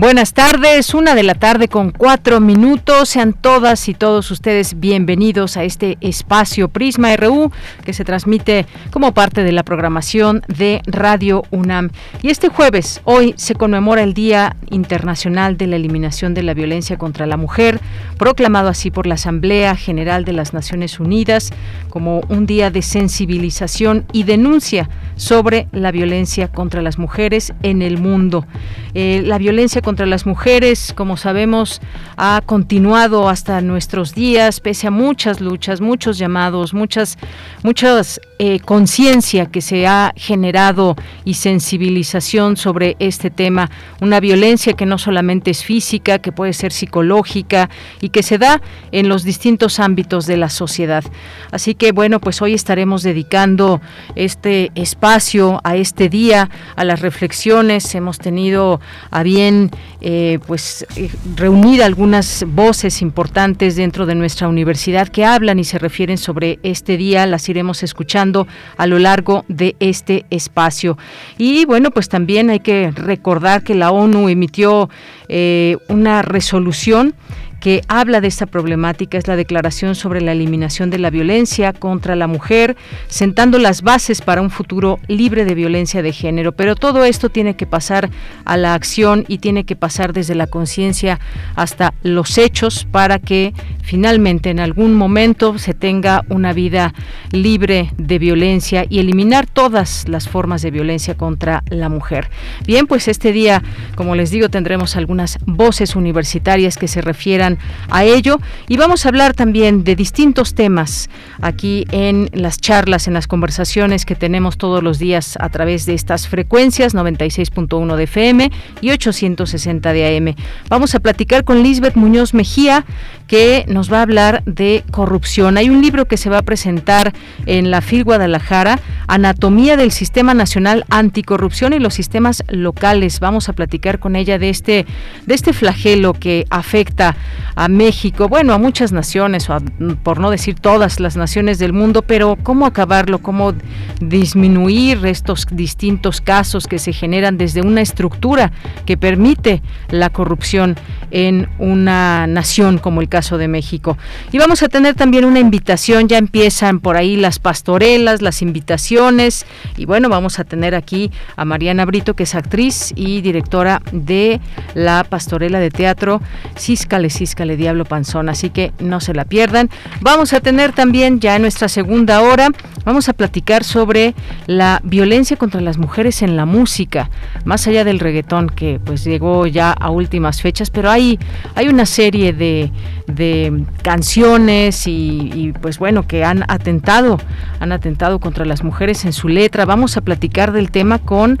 Buenas tardes, una de la tarde con cuatro minutos. Sean todas y todos ustedes bienvenidos a este espacio Prisma RU que se transmite como parte de la programación de Radio UNAM. Y este jueves, hoy, se conmemora el Día Internacional de la Eliminación de la Violencia contra la Mujer, proclamado así por la Asamblea General de las Naciones Unidas como un día de sensibilización y denuncia sobre la violencia contra las mujeres en el mundo. Eh, la violencia contra las mujeres, como sabemos, ha continuado hasta nuestros días, pese a muchas luchas, muchos llamados, muchas, muchas eh, conciencia que se ha generado y sensibilización sobre este tema. Una violencia que no solamente es física, que puede ser psicológica y que se da en los distintos ámbitos de la sociedad. Así que bueno, pues hoy estaremos dedicando este espacio a este día, a las reflexiones. Hemos tenido a bien eh, pues eh, reunir algunas voces importantes dentro de nuestra universidad que hablan y se refieren sobre este día, las iremos escuchando a lo largo de este espacio. Y bueno, pues también hay que recordar que la ONU emitió eh, una resolución que habla de esta problemática es la Declaración sobre la Eliminación de la Violencia contra la Mujer, sentando las bases para un futuro libre de violencia de género. Pero todo esto tiene que pasar a la acción y tiene que pasar desde la conciencia hasta los hechos para que finalmente en algún momento se tenga una vida libre de violencia y eliminar todas las formas de violencia contra la mujer. Bien, pues este día, como les digo, tendremos algunas voces universitarias que se refieran a ello. Y vamos a hablar también de distintos temas aquí en las charlas, en las conversaciones que tenemos todos los días a través de estas frecuencias 96.1 de FM y 860 de AM. Vamos a platicar con Lisbeth Muñoz Mejía que nos va a hablar de corrupción. Hay un libro que se va a presentar en la FIL Guadalajara, Anatomía del Sistema Nacional Anticorrupción y los sistemas locales. Vamos a platicar con ella de este de este flagelo que afecta a México, bueno, a muchas naciones, o por no decir todas las naciones del mundo, pero cómo acabarlo, cómo disminuir estos distintos casos que se generan desde una estructura que permite la corrupción en una nación como el caso de México. Y vamos a tener también una invitación, ya empiezan por ahí las pastorelas, las invitaciones, y bueno, vamos a tener aquí a Mariana Brito, que es actriz y directora de la pastorela de teatro Císcale, Císcale, Diablo Panzón, así que no se la pierdan. Vamos a tener también ya en nuestra segunda hora, vamos a platicar sobre la violencia contra las mujeres en la música, más allá del reggaetón que pues llegó ya a últimas fechas, pero hay, hay una serie de, de canciones y, y, pues bueno, que han atentado, han atentado contra las mujeres en su letra. Vamos a platicar del tema con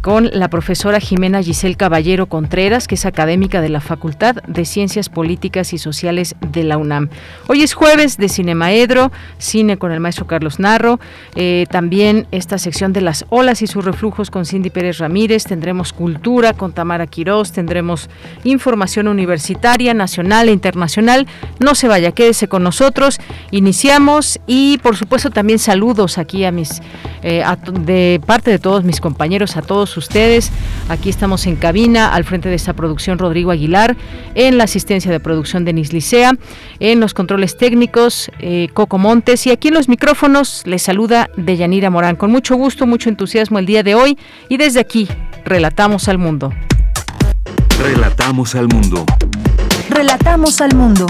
con la profesora Jimena Giselle Caballero Contreras, que es académica de la Facultad de Ciencias Políticas y Sociales de la UNAM. Hoy es jueves de Cinemaedro, cine con el maestro Carlos Narro, eh, también esta sección de las olas y sus reflujos con Cindy Pérez Ramírez, tendremos cultura con Tamara Quirós, tendremos información universitaria, nacional e internacional. No se vaya, quédese con nosotros, iniciamos y por supuesto también saludos aquí a mis, eh, de parte de todos mis compañeros, a todos ustedes. Aquí estamos en cabina, al frente de esta producción Rodrigo Aguilar, en la asistencia de producción Denis Licea, en los controles técnicos eh, Coco Montes y aquí en los micrófonos les saluda Deyanira Morán. Con mucho gusto, mucho entusiasmo el día de hoy y desde aquí relatamos al mundo. Relatamos al mundo. Relatamos al mundo.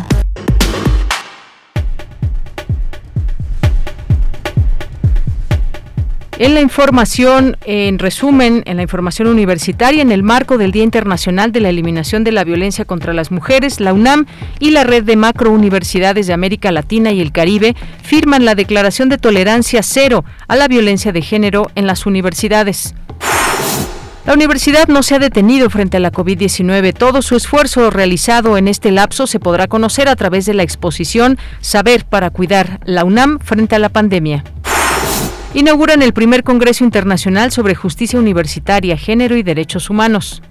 En la información, en resumen, en la información universitaria, en el marco del Día Internacional de la Eliminación de la Violencia contra las Mujeres, la UNAM y la Red de Macrouniversidades de América Latina y el Caribe firman la Declaración de Tolerancia Cero a la Violencia de Género en las universidades. La universidad no se ha detenido frente a la COVID-19. Todo su esfuerzo realizado en este lapso se podrá conocer a través de la exposición Saber para cuidar la UNAM frente a la pandemia inauguran el primer Congreso Internacional sobre Justicia Universitaria, Género y Derechos Humanos.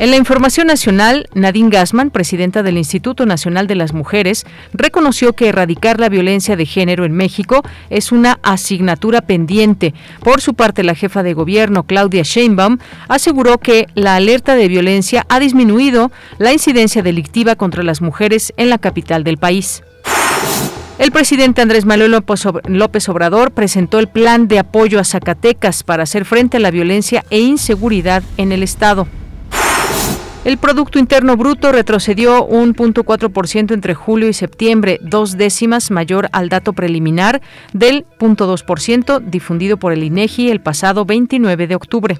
En la información nacional, Nadine Gassman, presidenta del Instituto Nacional de las Mujeres, reconoció que erradicar la violencia de género en México es una asignatura pendiente. Por su parte, la jefa de gobierno, Claudia Sheinbaum, aseguró que la alerta de violencia ha disminuido la incidencia delictiva contra las mujeres en la capital del país. El presidente Andrés Manuel López Obrador presentó el plan de apoyo a Zacatecas para hacer frente a la violencia e inseguridad en el Estado. El Producto Interno Bruto retrocedió un punto ciento entre julio y septiembre, dos décimas mayor al dato preliminar del punto ciento difundido por el INEGI el pasado 29 de octubre.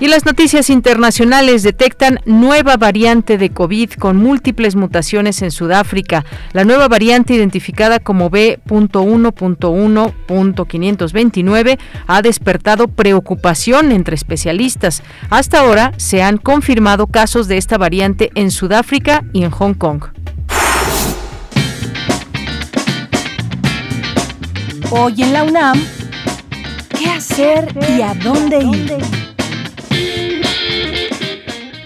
Y las noticias internacionales detectan nueva variante de COVID con múltiples mutaciones en Sudáfrica. La nueva variante identificada como B.1.1.529 ha despertado preocupación entre especialistas. Hasta ahora se han confirmado casos de esta variante en Sudáfrica y en Hong Kong. Hoy en la UNAM, ¿qué hacer y a dónde ir?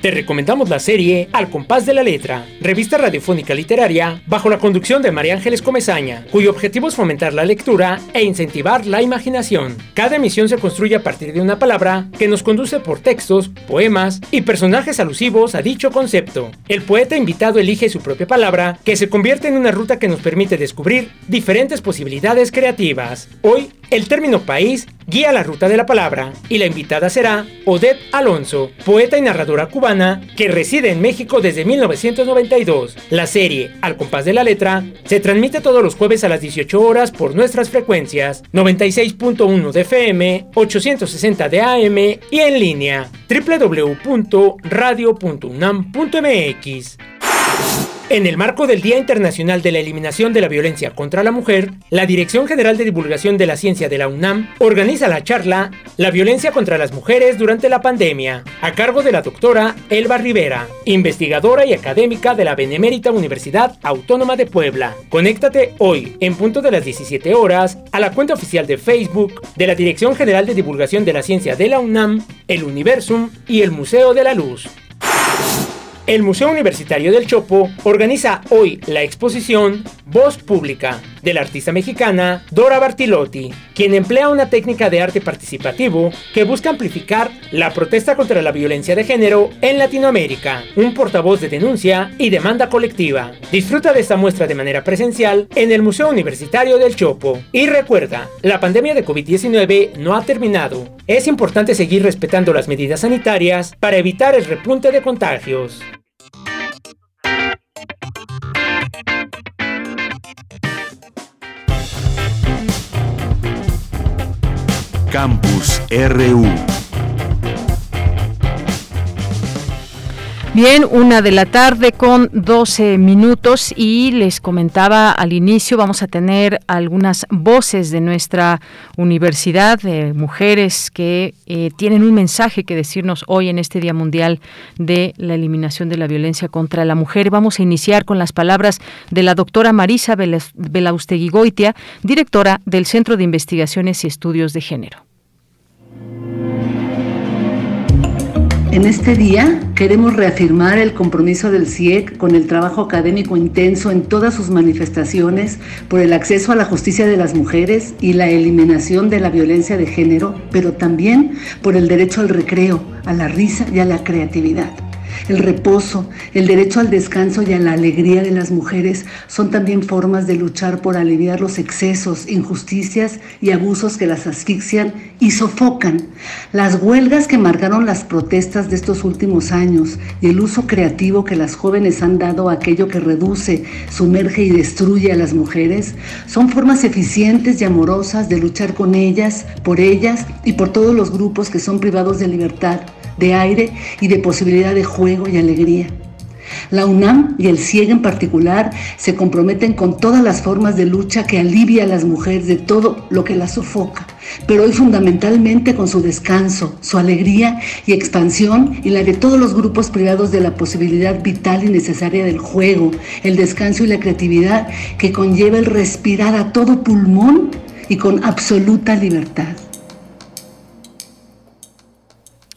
Te recomendamos la serie Al compás de la letra, revista radiofónica literaria bajo la conducción de María Ángeles Comezaña, cuyo objetivo es fomentar la lectura e incentivar la imaginación. Cada emisión se construye a partir de una palabra que nos conduce por textos, poemas y personajes alusivos a dicho concepto. El poeta invitado elige su propia palabra, que se convierte en una ruta que nos permite descubrir diferentes posibilidades creativas. Hoy, el término país guía la ruta de la palabra y la invitada será Odette Alonso, poeta y narradora cubana que reside en México desde 1992. La serie Al compás de la letra se transmite todos los jueves a las 18 horas por nuestras frecuencias 96.1 de FM, 860 de AM y en línea www.radio.unam.mx. En el marco del Día Internacional de la Eliminación de la Violencia contra la Mujer, la Dirección General de Divulgación de la Ciencia de la UNAM organiza la charla La violencia contra las mujeres durante la pandemia, a cargo de la doctora Elba Rivera, investigadora y académica de la Benemérita Universidad Autónoma de Puebla. Conéctate hoy, en punto de las 17 horas, a la cuenta oficial de Facebook de la Dirección General de Divulgación de la Ciencia de la UNAM, el Universum y el Museo de la Luz. El Museo Universitario del Chopo organiza hoy la exposición Voz Pública de la artista mexicana Dora Bartilotti, quien emplea una técnica de arte participativo que busca amplificar la protesta contra la violencia de género en Latinoamérica, un portavoz de denuncia y demanda colectiva. Disfruta de esta muestra de manera presencial en el Museo Universitario del Chopo. Y recuerda, la pandemia de COVID-19 no ha terminado. Es importante seguir respetando las medidas sanitarias para evitar el repunte de contagios. Campus RU. Bien, una de la tarde con 12 minutos y les comentaba al inicio, vamos a tener algunas voces de nuestra universidad, de mujeres que eh, tienen un mensaje que decirnos hoy en este Día Mundial de la Eliminación de la Violencia contra la Mujer. Vamos a iniciar con las palabras de la doctora Marisa Belaustegui Goitia, directora del Centro de Investigaciones y Estudios de Género. En este día queremos reafirmar el compromiso del CIEC con el trabajo académico intenso en todas sus manifestaciones por el acceso a la justicia de las mujeres y la eliminación de la violencia de género, pero también por el derecho al recreo, a la risa y a la creatividad. El reposo, el derecho al descanso y a la alegría de las mujeres son también formas de luchar por aliviar los excesos, injusticias y abusos que las asfixian y sofocan. Las huelgas que marcaron las protestas de estos últimos años y el uso creativo que las jóvenes han dado a aquello que reduce, sumerge y destruye a las mujeres son formas eficientes y amorosas de luchar con ellas, por ellas y por todos los grupos que son privados de libertad de aire y de posibilidad de juego y alegría. La UNAM y el CIEG en particular se comprometen con todas las formas de lucha que alivia a las mujeres de todo lo que las sofoca, pero hoy fundamentalmente con su descanso, su alegría y expansión y la de todos los grupos privados de la posibilidad vital y necesaria del juego, el descanso y la creatividad que conlleva el respirar a todo pulmón y con absoluta libertad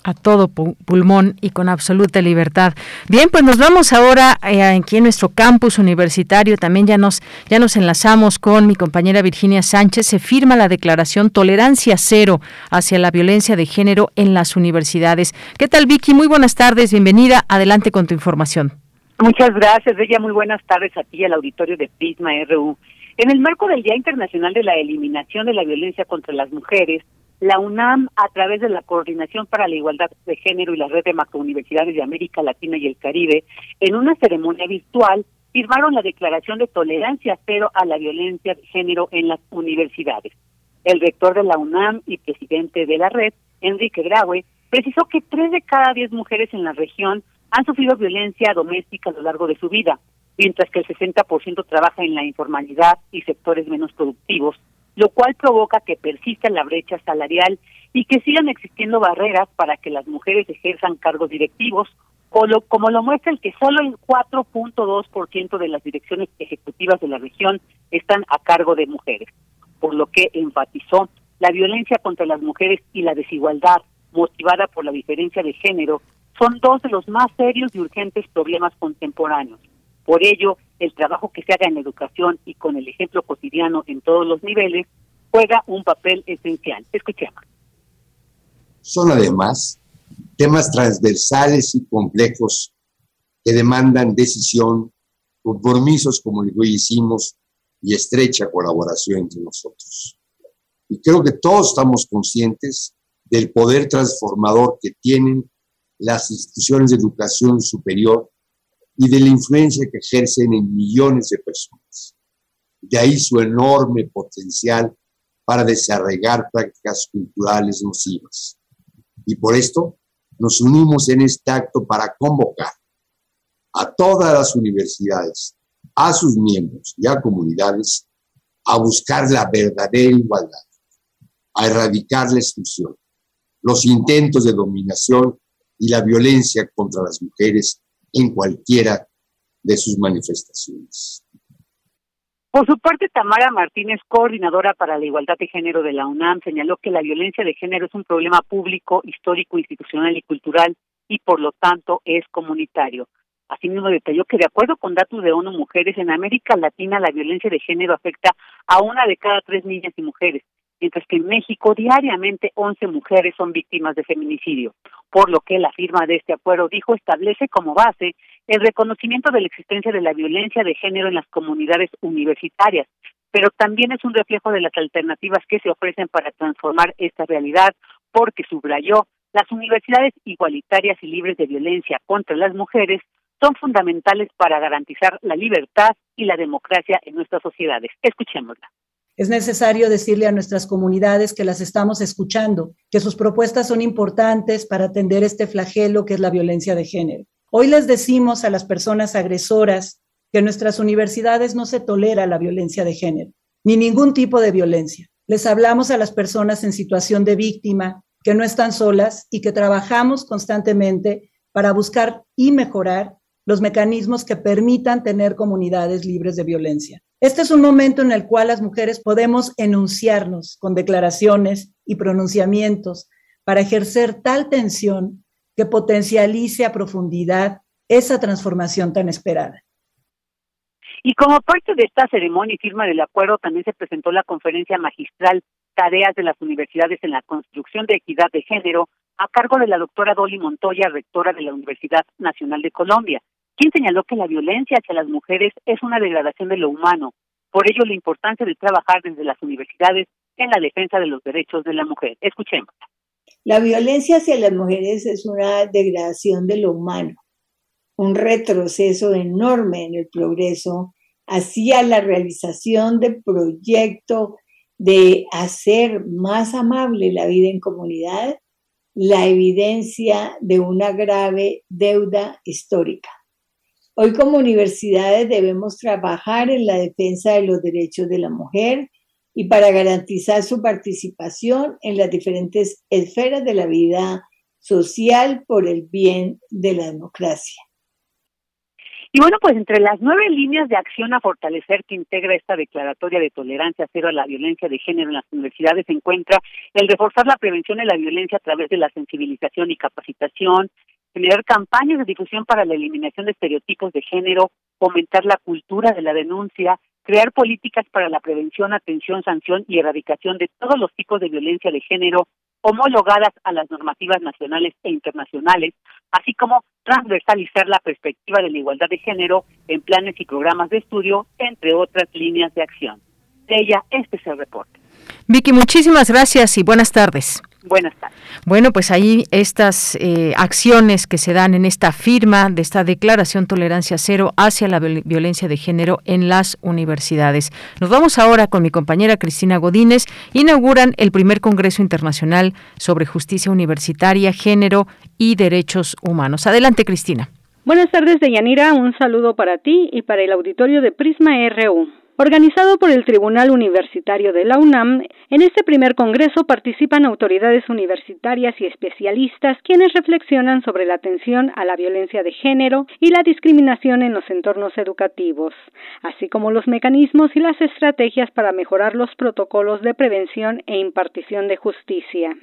a todo pulmón y con absoluta libertad. Bien, pues nos vamos ahora eh, aquí en nuestro campus universitario. También ya nos ya nos enlazamos con mi compañera Virginia Sánchez. Se firma la declaración Tolerancia Cero hacia la violencia de género en las universidades. ¿Qué tal, Vicky? Muy buenas tardes. Bienvenida. Adelante con tu información. Muchas gracias, Bella. Muy buenas tardes a ti y al auditorio de Prisma RU. En el marco del Día Internacional de la Eliminación de la Violencia contra las Mujeres, la UNAM, a través de la Coordinación para la Igualdad de Género y la Red de Macrouniversidades de América Latina y el Caribe, en una ceremonia virtual, firmaron la Declaración de Tolerancia Cero a la Violencia de Género en las universidades. El rector de la UNAM y presidente de la red, Enrique Graue, precisó que tres de cada diez mujeres en la región han sufrido violencia doméstica a lo largo de su vida, mientras que el 60% trabaja en la informalidad y sectores menos productivos lo cual provoca que persista la brecha salarial y que sigan existiendo barreras para que las mujeres ejerzan cargos directivos, o lo, como lo muestra el que solo el 4.2% de las direcciones ejecutivas de la región están a cargo de mujeres, por lo que enfatizó la violencia contra las mujeres y la desigualdad motivada por la diferencia de género son dos de los más serios y urgentes problemas contemporáneos. Por ello, el trabajo que se haga en educación y con el ejemplo cotidiano en todos los niveles juega un papel esencial. Escuchemos. Son además temas transversales y complejos que demandan decisión, compromisos como el que hoy hicimos y estrecha colaboración entre nosotros. Y creo que todos estamos conscientes del poder transformador que tienen las instituciones de educación superior y de la influencia que ejercen en millones de personas. De ahí su enorme potencial para desarrollar prácticas culturales nocivas. Y por esto nos unimos en este acto para convocar a todas las universidades, a sus miembros y a comunidades a buscar la verdadera igualdad, a erradicar la exclusión, los intentos de dominación y la violencia contra las mujeres en cualquiera de sus manifestaciones. Por su parte, Tamara Martínez, coordinadora para la igualdad de género de la UNAM, señaló que la violencia de género es un problema público, histórico, institucional y cultural y por lo tanto es comunitario. Asimismo, detalló que de acuerdo con datos de ONU Mujeres, en América Latina la violencia de género afecta a una de cada tres niñas y mujeres, mientras que en México diariamente 11 mujeres son víctimas de feminicidio, por lo que la firma de este acuerdo dijo establece como base el reconocimiento de la existencia de la violencia de género en las comunidades universitarias, pero también es un reflejo de las alternativas que se ofrecen para transformar esta realidad, porque subrayó las universidades igualitarias y libres de violencia contra las mujeres son fundamentales para garantizar la libertad y la democracia en nuestras sociedades. Escuchémosla. Es necesario decirle a nuestras comunidades que las estamos escuchando, que sus propuestas son importantes para atender este flagelo que es la violencia de género. Hoy les decimos a las personas agresoras que en nuestras universidades no se tolera la violencia de género, ni ningún tipo de violencia. Les hablamos a las personas en situación de víctima que no están solas y que trabajamos constantemente para buscar y mejorar los mecanismos que permitan tener comunidades libres de violencia. Este es un momento en el cual las mujeres podemos enunciarnos con declaraciones y pronunciamientos para ejercer tal tensión que potencialice a profundidad esa transformación tan esperada. Y como parte de esta ceremonia y firma del acuerdo, también se presentó la conferencia magistral Tareas de las Universidades en la Construcción de Equidad de Género, a cargo de la doctora Dolly Montoya, rectora de la Universidad Nacional de Colombia, quien señaló que la violencia hacia las mujeres es una degradación de lo humano. Por ello, la importancia de trabajar desde las universidades en la defensa de los derechos de la mujer. Escuchemos. La violencia hacia las mujeres es una degradación de lo humano, un retroceso enorme en el progreso hacia la realización de proyecto de hacer más amable la vida en comunidad, la evidencia de una grave deuda histórica. Hoy como universidades debemos trabajar en la defensa de los derechos de la mujer y para garantizar su participación en las diferentes esferas de la vida social por el bien de la democracia. Y bueno, pues entre las nueve líneas de acción a fortalecer que integra esta declaratoria de tolerancia cero a la violencia de género en las universidades se encuentra el reforzar la prevención de la violencia a través de la sensibilización y capacitación, generar campañas de difusión para la eliminación de estereotipos de género, fomentar la cultura de la denuncia, crear políticas para la prevención, atención, sanción y erradicación de todos los tipos de violencia de género homologadas a las normativas nacionales e internacionales, así como transversalizar la perspectiva de la igualdad de género en planes y programas de estudio, entre otras líneas de acción. De ella, este es el reporte. Vicky, muchísimas gracias y buenas tardes. Buenas tardes. Bueno, pues ahí estas eh, acciones que se dan en esta firma de esta declaración tolerancia cero hacia la violencia de género en las universidades. Nos vamos ahora con mi compañera Cristina Godínez. Inauguran el primer Congreso Internacional sobre Justicia Universitaria, Género y Derechos Humanos. Adelante, Cristina. Buenas tardes, Deyanira. Un saludo para ti y para el auditorio de Prisma RU. Organizado por el Tribunal Universitario de la UNAM, en este primer congreso participan autoridades universitarias y especialistas quienes reflexionan sobre la atención a la violencia de género y la discriminación en los entornos educativos, así como los mecanismos y las estrategias para mejorar los protocolos de prevención e impartición de justicia.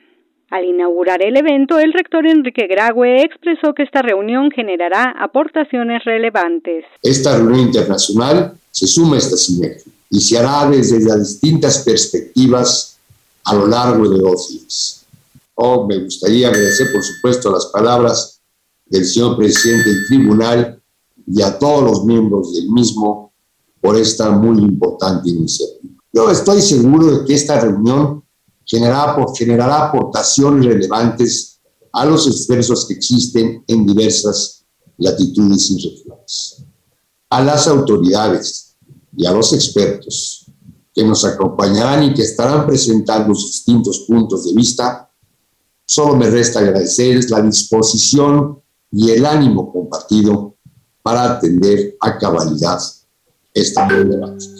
Al inaugurar el evento, el rector Enrique Grague expresó que esta reunión generará aportaciones relevantes. Esta reunión internacional se suma esta sinergia y se hará desde las distintas perspectivas a lo largo de dos días. Oh, me gustaría agradecer, por supuesto, las palabras del señor presidente del tribunal y a todos los miembros del mismo por esta muy importante iniciativa. Yo estoy seguro de que esta reunión generará, generará aportaciones relevantes a los esfuerzos que existen en diversas latitudes y regiones. A las autoridades, y a los expertos que nos acompañarán y que estarán presentando sus distintos puntos de vista, solo me resta agradecerles la disposición y el ánimo compartido para atender a cabalidad esta problemática.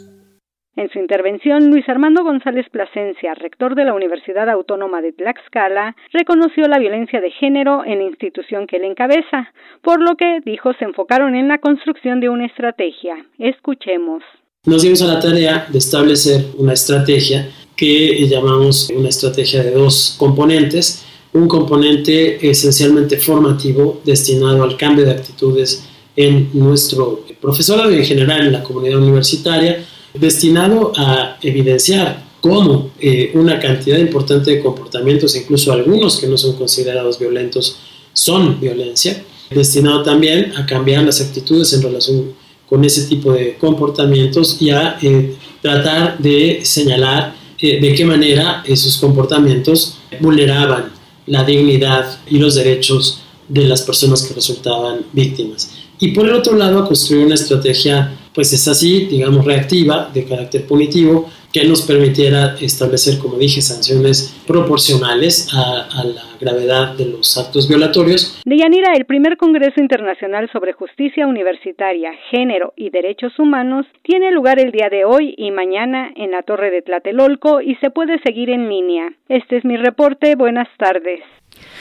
En su intervención, Luis Armando González Plasencia, rector de la Universidad Autónoma de Tlaxcala, reconoció la violencia de género en la institución que él encabeza, por lo que, dijo, se enfocaron en la construcción de una estrategia. Escuchemos nos dimos a la tarea de establecer una estrategia que llamamos una estrategia de dos componentes. Un componente esencialmente formativo destinado al cambio de actitudes en nuestro profesorado y en general en la comunidad universitaria, destinado a evidenciar cómo eh, una cantidad importante de comportamientos, incluso algunos que no son considerados violentos, son violencia, destinado también a cambiar las actitudes en relación con ese tipo de comportamientos y a eh, tratar de señalar eh, de qué manera esos comportamientos vulneraban la dignidad y los derechos de las personas que resultaban víctimas. Y por el otro lado, construir una estrategia, pues es así, digamos, reactiva, de carácter punitivo, que nos permitiera establecer, como dije, sanciones proporcionales a, la gravedad de los actos violatorios. Deyanira, el primer Congreso Internacional sobre Justicia Universitaria, Género y Derechos Humanos tiene lugar el día de hoy y mañana en la Torre de Tlatelolco y se puede seguir en línea. Este es mi reporte. Buenas tardes.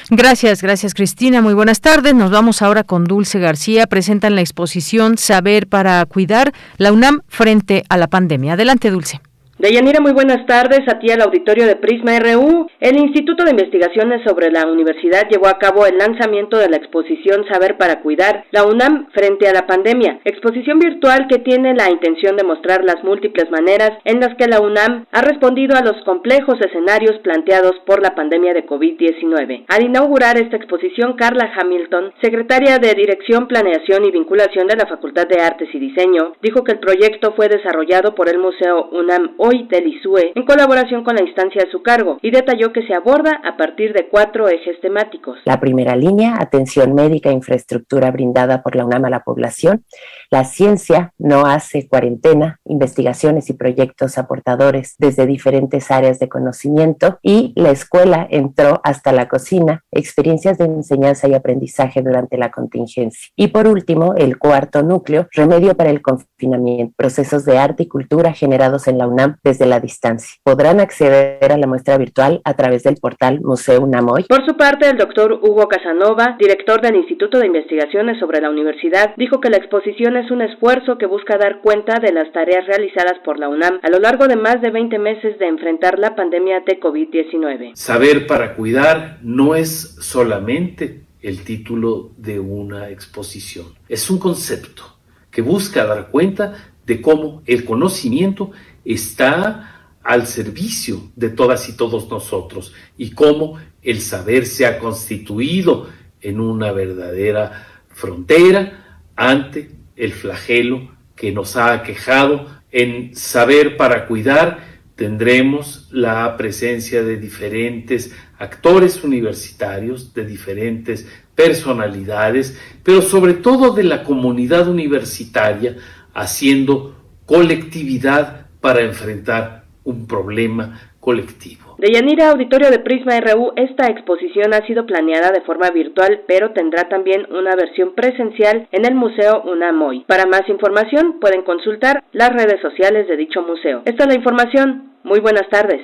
Gracias, gracias Cristina. Muy buenas tardes. Nos vamos ahora con Dulce García. Presentan la exposición Saber para Cuidar la UNAM frente a la pandemia. Adelante, Dulce. Deyanira, muy buenas tardes. A ti al auditorio de Prisma RU. El Instituto de Investigaciones sobre la Universidad llevó a cabo el lanzamiento de la exposición Saber para Cuidar, la UNAM frente a la pandemia. Exposición virtual que tiene la intención de mostrar las múltiples maneras en las que la UNAM ha respondido a los complejos escenarios planteados por la pandemia de COVID-19. Al inaugurar esta exposición, Carla Hamilton, secretaria de Dirección, Planeación y Vinculación de la Facultad de Artes y Diseño, dijo que el proyecto fue desarrollado por el Museo UNAM del ISUE en colaboración con la instancia de su cargo y detalló que se aborda a partir de cuatro ejes temáticos. La primera línea, atención médica e infraestructura brindada por la UNAM a la población. La ciencia no hace cuarentena, investigaciones y proyectos aportadores desde diferentes áreas de conocimiento y la escuela entró hasta la cocina, experiencias de enseñanza y aprendizaje durante la contingencia. Y por último, el cuarto núcleo, remedio para el confinamiento, procesos de arte y cultura generados en la UNAM desde la distancia. Podrán acceder a la muestra virtual a través del portal Museo UNAMOY. Por su parte, el doctor Hugo Casanova, director del Instituto de Investigaciones sobre la Universidad, dijo que la exposición es un esfuerzo que busca dar cuenta de las tareas realizadas por la UNAM a lo largo de más de 20 meses de enfrentar la pandemia de COVID-19. Saber para cuidar no es solamente el título de una exposición, es un concepto que busca dar cuenta de cómo el conocimiento está al servicio de todas y todos nosotros y cómo el saber se ha constituido en una verdadera frontera ante el flagelo que nos ha aquejado. En saber para cuidar tendremos la presencia de diferentes actores universitarios, de diferentes personalidades, pero sobre todo de la comunidad universitaria, haciendo colectividad para enfrentar un problema colectivo. De Yanira Auditorio de Prisma RU, esta exposición ha sido planeada de forma virtual, pero tendrá también una versión presencial en el Museo UNAMOY. Para más información pueden consultar las redes sociales de dicho museo. Esta es la información. Muy buenas tardes.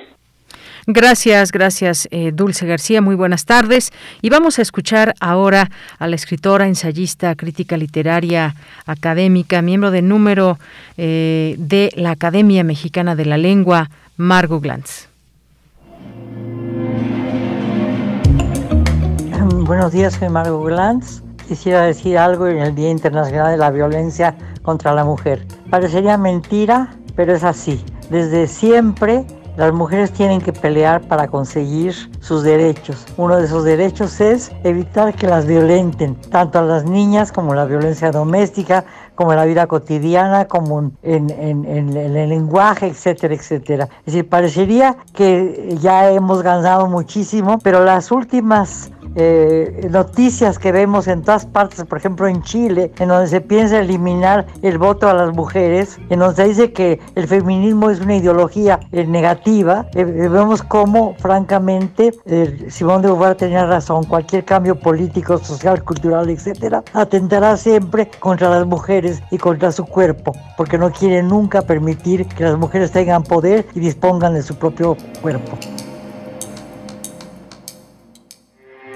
Gracias, gracias eh, Dulce García, muy buenas tardes. Y vamos a escuchar ahora a la escritora, ensayista, crítica literaria, académica, miembro del número eh, de la Academia Mexicana de la Lengua, Margot Glantz. Buenos días, soy Margot Glantz. Quisiera decir algo en el Día Internacional de la Violencia contra la Mujer. Parecería mentira, pero es así. Desde siempre las mujeres tienen que pelear para conseguir sus derechos. Uno de esos derechos es evitar que las violenten, tanto a las niñas como la violencia doméstica, como en la vida cotidiana, como en, el lenguaje, etcétera, etcétera. Es decir, parecería que ya hemos ganado muchísimo, pero las últimas eh, noticias que vemos en todas partes, por ejemplo en Chile, en donde se piensa eliminar el voto a las mujeres, en donde se dice que el feminismo es una ideología eh, negativa, eh, vemos cómo, francamente, Simón de Beauvoir tenía razón, cualquier cambio político, social, cultural, etcétera, atentará siempre contra las mujeres y contra su cuerpo, porque no quiere nunca permitir que las mujeres tengan poder y dispongan de su propio cuerpo.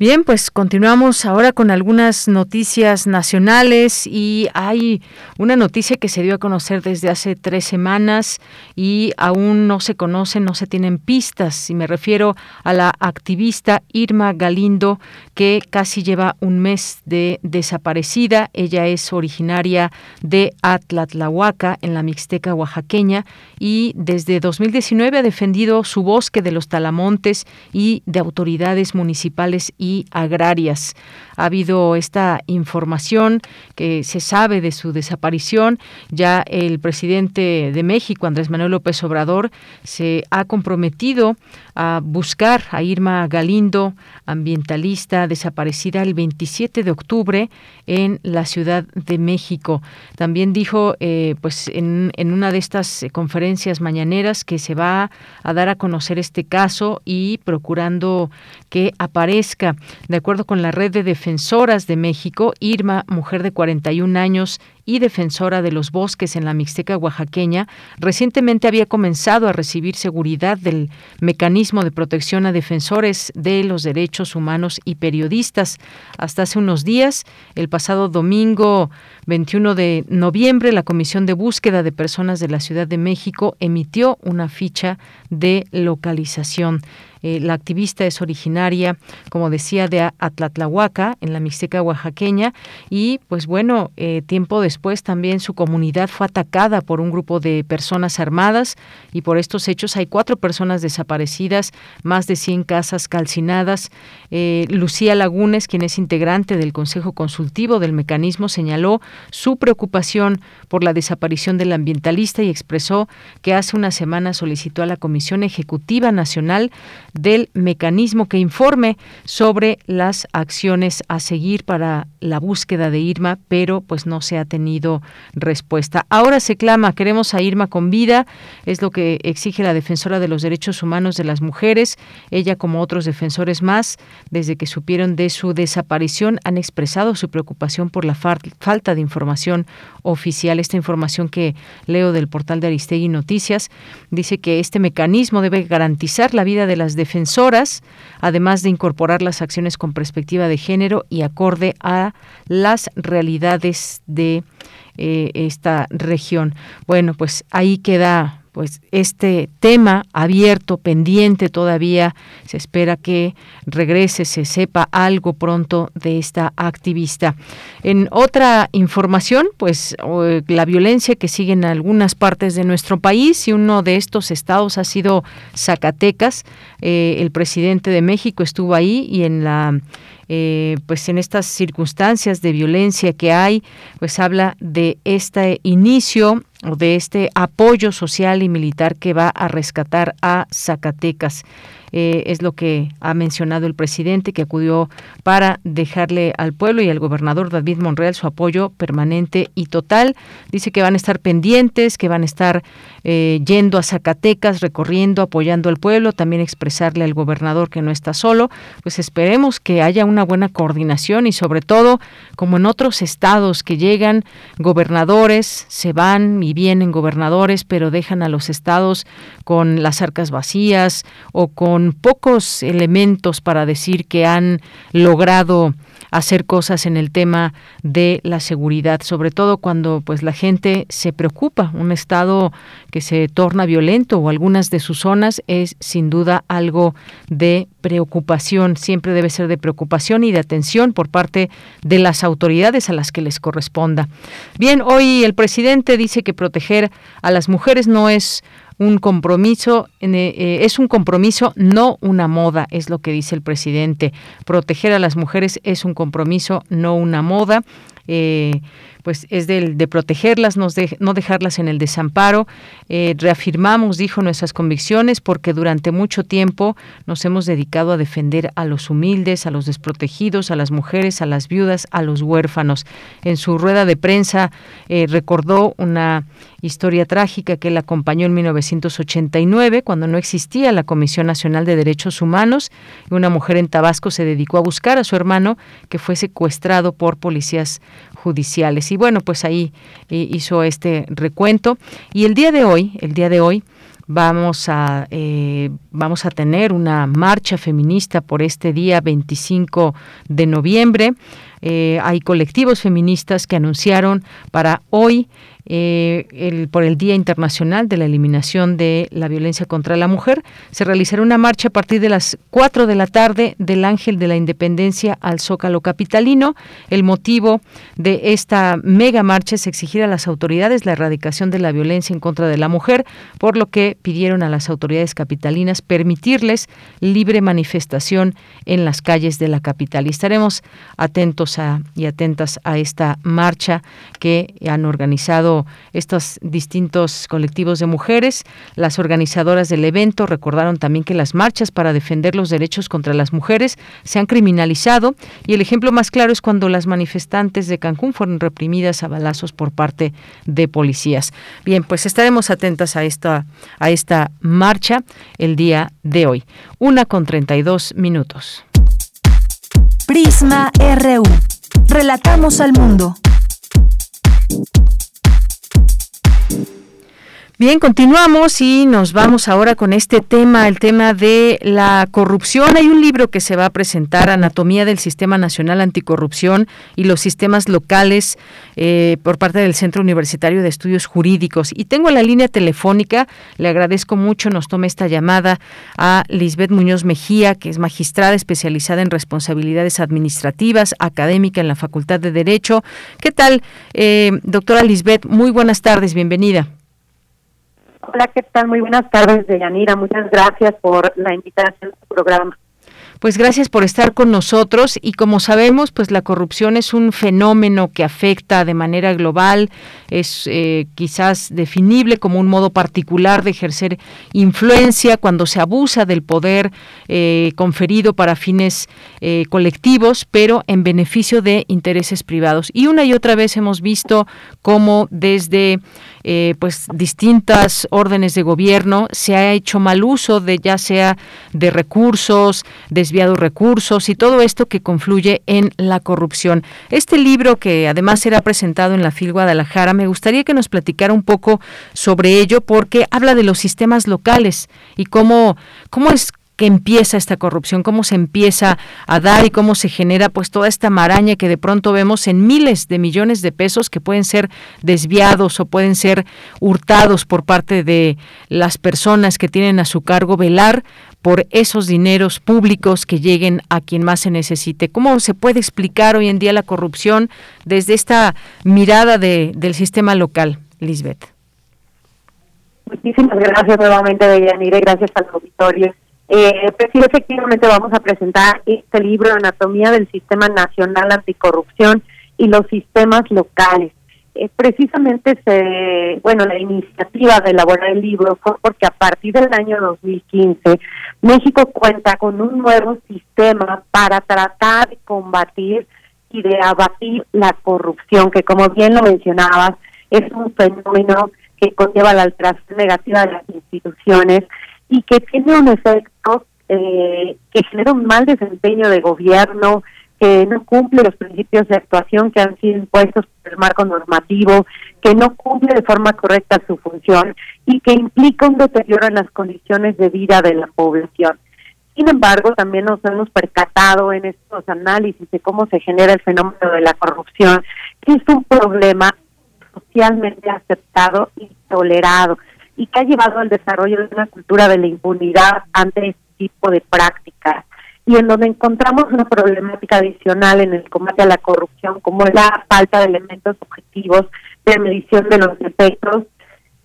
Bien, pues continuamos ahora con algunas noticias nacionales y hay una noticia que se dio a conocer desde hace tres semanas y aún no se conocen, no se tienen pistas. Y me refiero a la activista Irma Galindo, que casi lleva un mes de desaparecida. Ella es originaria de Atlatlahuaca, en la Mixteca oaxaqueña, y desde 2019 ha defendido su bosque de los talamontes y de autoridades municipales y agrarias. Ha habido esta información que se sabe de su desaparición. Ya el presidente de México, Andrés Manuel López Obrador, se ha comprometido a buscar a Irma Galindo, ambientalista desaparecida el 27 de octubre en la Ciudad de México. También dijo, eh, pues, en, en, una de estas conferencias mañaneras que se va a dar a conocer este caso y procurando que aparezca. De acuerdo con la red de defensa Defensoras de México, Irma, mujer de 41 años y defensora de los bosques en la Mixteca oaxaqueña, recientemente había comenzado a recibir seguridad del mecanismo de protección a defensores de los derechos humanos y periodistas. Hasta hace unos días, el pasado domingo 21 de noviembre, la Comisión de Búsqueda de Personas de la Ciudad de México emitió una ficha de localización. Eh, la activista es originaria, como decía, de Atlatlahuaca, en la Mixteca oaxaqueña, y pues bueno, eh, tiempo después también su comunidad fue atacada por un grupo de personas armadas y por estos hechos hay cuatro personas desaparecidas, más de 100 casas calcinadas. Eh, Lucía Lagunes, quien es integrante del Consejo Consultivo del mecanismo, señaló su preocupación por la desaparición del ambientalista y expresó que hace una semana solicitó a la Comisión Ejecutiva Nacional del mecanismo que informe sobre las acciones a seguir para la búsqueda de Irma, pero pues no se ha tenido respuesta. Ahora se clama, queremos a Irma con vida, es lo que exige la defensora de los derechos humanos de las mujeres. Ella, como otros defensores más, desde que supieron de su desaparición, han expresado su preocupación por la falta de información oficial. Esta información que leo del portal de Aristegui Noticias dice que este mecanismo debe garantizar la vida de las defensoras, además de incorporar las acciones con perspectiva de género y acorde a las realidades de eh, esta región. Bueno, pues ahí queda pues este tema abierto, pendiente todavía, se espera que regrese, se sepa algo pronto de esta activista. En otra información, pues la violencia que sigue en algunas partes de nuestro país y uno de estos estados ha sido Zacatecas. Eh, el presidente de México estuvo ahí y en la eh, pues en estas circunstancias de violencia que hay, pues habla de este inicio de este apoyo social y militar que va a rescatar a Zacatecas. Eh, es lo que ha mencionado el presidente, que acudió para dejarle al pueblo y al gobernador David Monreal su apoyo permanente y total. Dice que van a estar pendientes, que van a estar eh, yendo a Zacatecas, recorriendo, apoyando al pueblo, también expresarle al gobernador que no está solo. Pues esperemos que haya una buena coordinación y sobre todo, como en otros estados que llegan gobernadores, se van y vienen gobernadores, pero dejan a los estados con las arcas vacías o con pocos elementos para decir que han logrado hacer cosas en el tema de la seguridad, sobre todo cuando pues la gente se preocupa, un estado que se torna violento o algunas de sus zonas es sin duda algo de preocupación, siempre debe ser de preocupación y de atención por parte de las autoridades a las que les corresponda. Bien, hoy el presidente dice que proteger a las mujeres no es un compromiso, eh, es un compromiso, no una moda, es lo que dice el presidente. Proteger a las mujeres es un compromiso, no una moda. Eh, pues es del, de protegerlas, no, no dejarlas en el desamparo. Eh, reafirmamos, dijo, nuestras convicciones porque durante mucho tiempo nos hemos dedicado a defender a los humildes, a los desprotegidos, a las mujeres, a las viudas, a los huérfanos. En su rueda de prensa eh, recordó una historia trágica que él acompañó en 1989, cuando no existía la Comisión Nacional de Derechos Humanos. y Una mujer en Tabasco se dedicó a buscar a su hermano que fue secuestrado por policías judiciales. Y bueno, pues ahí eh, hizo este recuento. Y el día de hoy, el día de hoy, vamos a eh, vamos a tener una marcha feminista por este día 25 de noviembre. Eh, hay colectivos feministas que anunciaron para hoy eh, el, por el Día Internacional de la Eliminación de la Violencia contra la Mujer. Se realizará una marcha a partir de las 4 de la tarde del Ángel de la Independencia al Zócalo Capitalino. El motivo de esta mega marcha es exigir a las autoridades la erradicación de la violencia en contra de la mujer, por lo que pidieron a las autoridades capitalinas permitirles libre manifestación en las calles de la capital. Y estaremos atentos a, y atentas a esta marcha que han organizado estos distintos colectivos de mujeres. Las organizadoras del evento recordaron también que las marchas para defender los derechos contra las mujeres se han criminalizado y el ejemplo más claro es cuando las manifestantes de Cancún fueron reprimidas a balazos por parte de policías. Bien, pues estaremos atentas a esta, a esta marcha el día de hoy. Una con 32 minutos. Prisma RU. Relatamos al mundo. Bien, continuamos y nos vamos ahora con este tema, el tema de la corrupción. Hay un libro que se va a presentar, Anatomía del Sistema Nacional Anticorrupción y los sistemas locales, eh, por parte del Centro Universitario de Estudios Jurídicos. Y tengo la línea telefónica, le agradezco mucho, nos tome esta llamada a Lisbeth Muñoz Mejía, que es magistrada especializada en responsabilidades administrativas, académica en la Facultad de Derecho. ¿Qué tal, eh, doctora Lisbeth? Muy buenas tardes, bienvenida. Hola, ¿qué tal? Muy buenas tardes, Deyanira. Muchas gracias por la invitación a programa. Pues gracias por estar con nosotros y como sabemos, pues la corrupción es un fenómeno que afecta de manera global, es eh, quizás definible como un modo particular de ejercer influencia cuando se abusa del poder eh, conferido para fines eh, colectivos, pero en beneficio de intereses privados. Y una y otra vez hemos visto cómo desde pues distintas órdenes de gobierno se ha hecho mal uso de ya sea de recursos, de desviado recursos y todo esto que confluye en la corrupción. Este libro que además será presentado en la FIL Guadalajara, me gustaría que nos platicara un poco sobre ello porque habla de los sistemas locales y cómo, cómo es que empieza esta corrupción, cómo se empieza a dar y cómo se genera pues toda esta maraña que de pronto vemos en miles de millones de pesos que pueden ser desviados o pueden ser hurtados por parte de las personas que tienen a su cargo velar por esos dineros públicos que lleguen a quien más se necesite. ¿Cómo se puede explicar hoy en día la corrupción desde esta mirada de, del sistema local, Lisbeth? Muchísimas gracias nuevamente, Deyanire, gracias al auditorio. Eh, pues sí, efectivamente vamos a presentar este libro, Anatomía del Sistema Nacional Anticorrupción y los Sistemas Locales. Eh, precisamente, se, bueno, la iniciativa de elaborar el libro fue porque a partir del año 2015 México cuenta con un nuevo sistema para tratar de combatir y de abatir la corrupción, que como bien lo mencionabas, es un fenómeno que conlleva la alteración negativa de las instituciones y que tiene un efecto eh, que genera un mal desempeño de gobierno, que no cumple los principios de actuación que han sido impuestos por el marco normativo, que no cumple de forma correcta su función y que implica un deterioro en las condiciones de vida de la población. Sin embargo, también nos hemos percatado en estos análisis de cómo se genera el fenómeno de la corrupción, que es un problema socialmente aceptado y tolerado y que ha llevado al desarrollo de una cultura de la impunidad ante este tipo de prácticas y en donde encontramos una problemática adicional en el combate a la corrupción como la falta de elementos objetivos de medición de los efectos.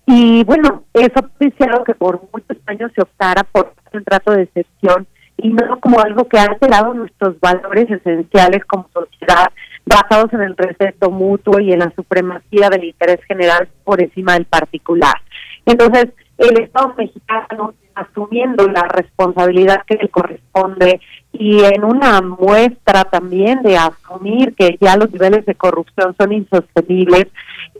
Y bueno, eso ha propiciado que por muchos años se optara por un trato de excepción y no como algo que ha alterado nuestros valores esenciales como sociedad basados en el respeto mutuo y en la supremacía del interés general por encima del particular. Entonces, el Estado mexicano asumiendo la responsabilidad que le corresponde y en una muestra también de asumir que ya los niveles de corrupción son insostenibles,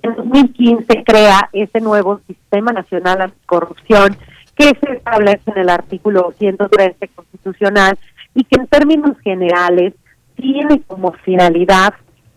en 2015 crea ese nuevo Sistema Nacional Anticorrupción que se establece en el artículo 113 constitucional y que en términos generales tiene como finalidad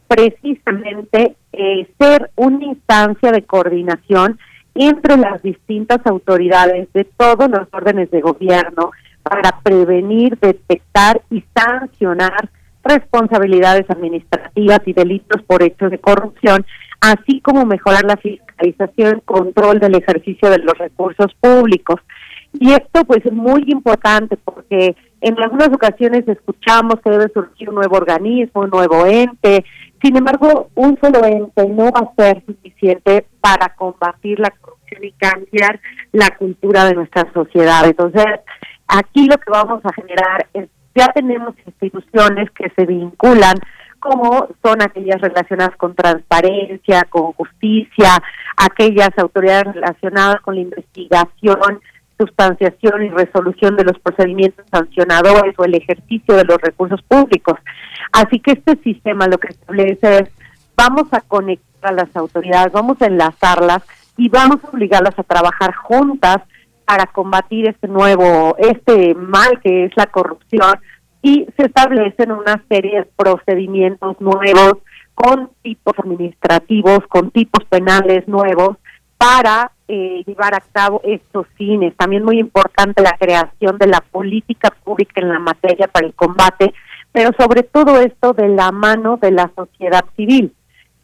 precisamente eh, ser una instancia de coordinación entre las distintas autoridades de todos los órdenes de gobierno para prevenir, detectar y sancionar responsabilidades administrativas y delitos por hechos de corrupción, así como mejorar la fiscalización y control del ejercicio de los recursos públicos. Y esto pues es muy importante porque en algunas ocasiones escuchamos que debe surgir un nuevo organismo, un nuevo ente, sin embargo, un solo ente no va a ser suficiente para combatir la corrupción y cambiar la cultura de nuestra sociedad. Entonces, aquí lo que vamos a generar es, ya tenemos instituciones que se vinculan como son aquellas relacionadas con transparencia, con justicia, aquellas autoridades relacionadas con la investigación, sustanciación y resolución de los procedimientos sancionadores o el ejercicio de los recursos públicos. Así que este sistema lo que establece es, vamos a conectar a las autoridades, vamos a enlazarlas y vamos a obligarlas a trabajar juntas para combatir este nuevo, este mal que es la corrupción, y se establecen una serie de procedimientos nuevos con tipos administrativos, con tipos penales nuevos para eh, llevar a cabo estos fines. También muy importante la creación de la política pública en la materia para el combate, pero sobre todo esto de la mano de la sociedad civil,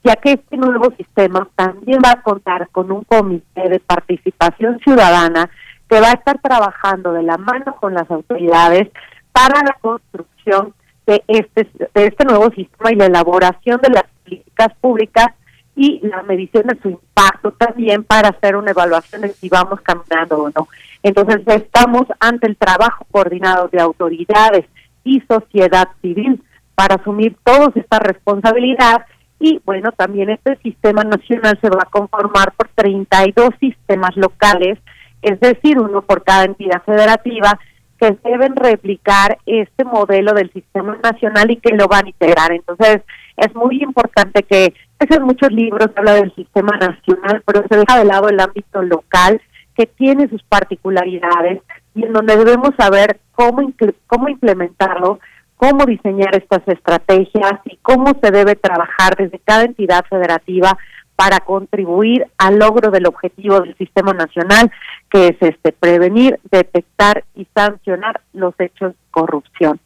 ya que este nuevo sistema también va a contar con un comité de participación ciudadana que va a estar trabajando de la mano con las autoridades para la construcción de este, de este nuevo sistema y la elaboración de las políticas públicas y la medición de su impacto también para hacer una evaluación de si vamos caminando o no. Entonces estamos ante el trabajo coordinado de autoridades y sociedad civil para asumir toda esta responsabilidad y bueno, también este sistema nacional se va a conformar por 32 sistemas locales, es decir, uno por cada entidad federativa que deben replicar este modelo del sistema nacional y que lo van a integrar. Entonces, es muy importante que, en muchos libros habla del sistema nacional, pero se deja de lado el ámbito local que tiene sus particularidades y en donde debemos saber cómo, cómo implementarlo, cómo diseñar estas estrategias y cómo se debe trabajar desde cada entidad federativa para contribuir al logro del objetivo del sistema nacional, que es este prevenir, detectar y sancionar los hechos de corrupción.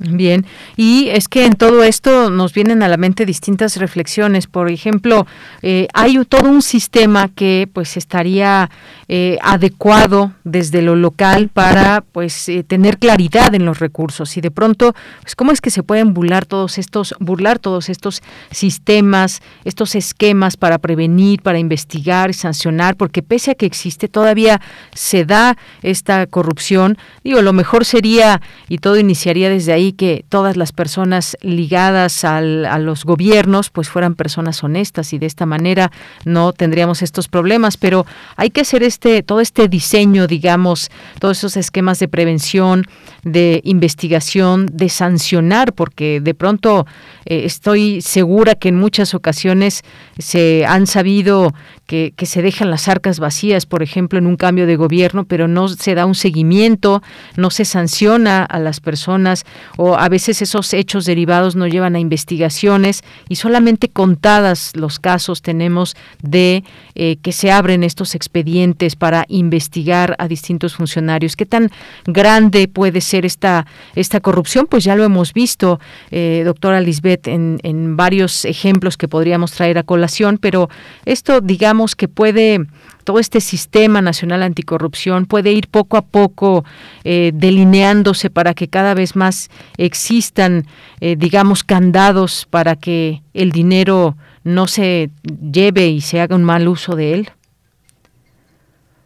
Bien, y es que en todo esto nos vienen a la mente distintas reflexiones. Por ejemplo, eh, hay todo un sistema que pues estaría eh, adecuado desde lo local para pues eh, tener claridad en los recursos y de pronto pues cómo es que se pueden burlar todos estos burlar todos estos sistemas, estos esquemas para prevenir, para investigar, sancionar, porque pese a que existe todavía se da esta corrupción. Digo, lo mejor sería y todo iniciaría desde ahí que todas las personas ligadas al, a los gobiernos pues fueran personas honestas y de esta manera no tendríamos estos problemas, pero hay que hacer este todo este diseño, digamos, todos esos esquemas de prevención, de investigación, de sancionar, porque de pronto eh, estoy segura que en muchas ocasiones se han sabido que, que, se dejan las arcas vacías, por ejemplo, en un cambio de gobierno, pero no se da un seguimiento, no se sanciona a las personas o a veces esos hechos derivados no llevan a investigaciones y solamente contadas los casos tenemos de eh, que se abren estos expedientes para investigar a distintos funcionarios. ¿Qué tan grande puede ser esta, esta corrupción? Pues ya lo hemos visto, eh, doctora Lisbeth, en, en varios ejemplos que podríamos traer a colación, pero esto digamos que puede todo este sistema nacional anticorrupción puede ir poco a poco eh, delineándose para que cada vez más existan, eh, digamos, candados para que el dinero no se lleve y se haga un mal uso de él?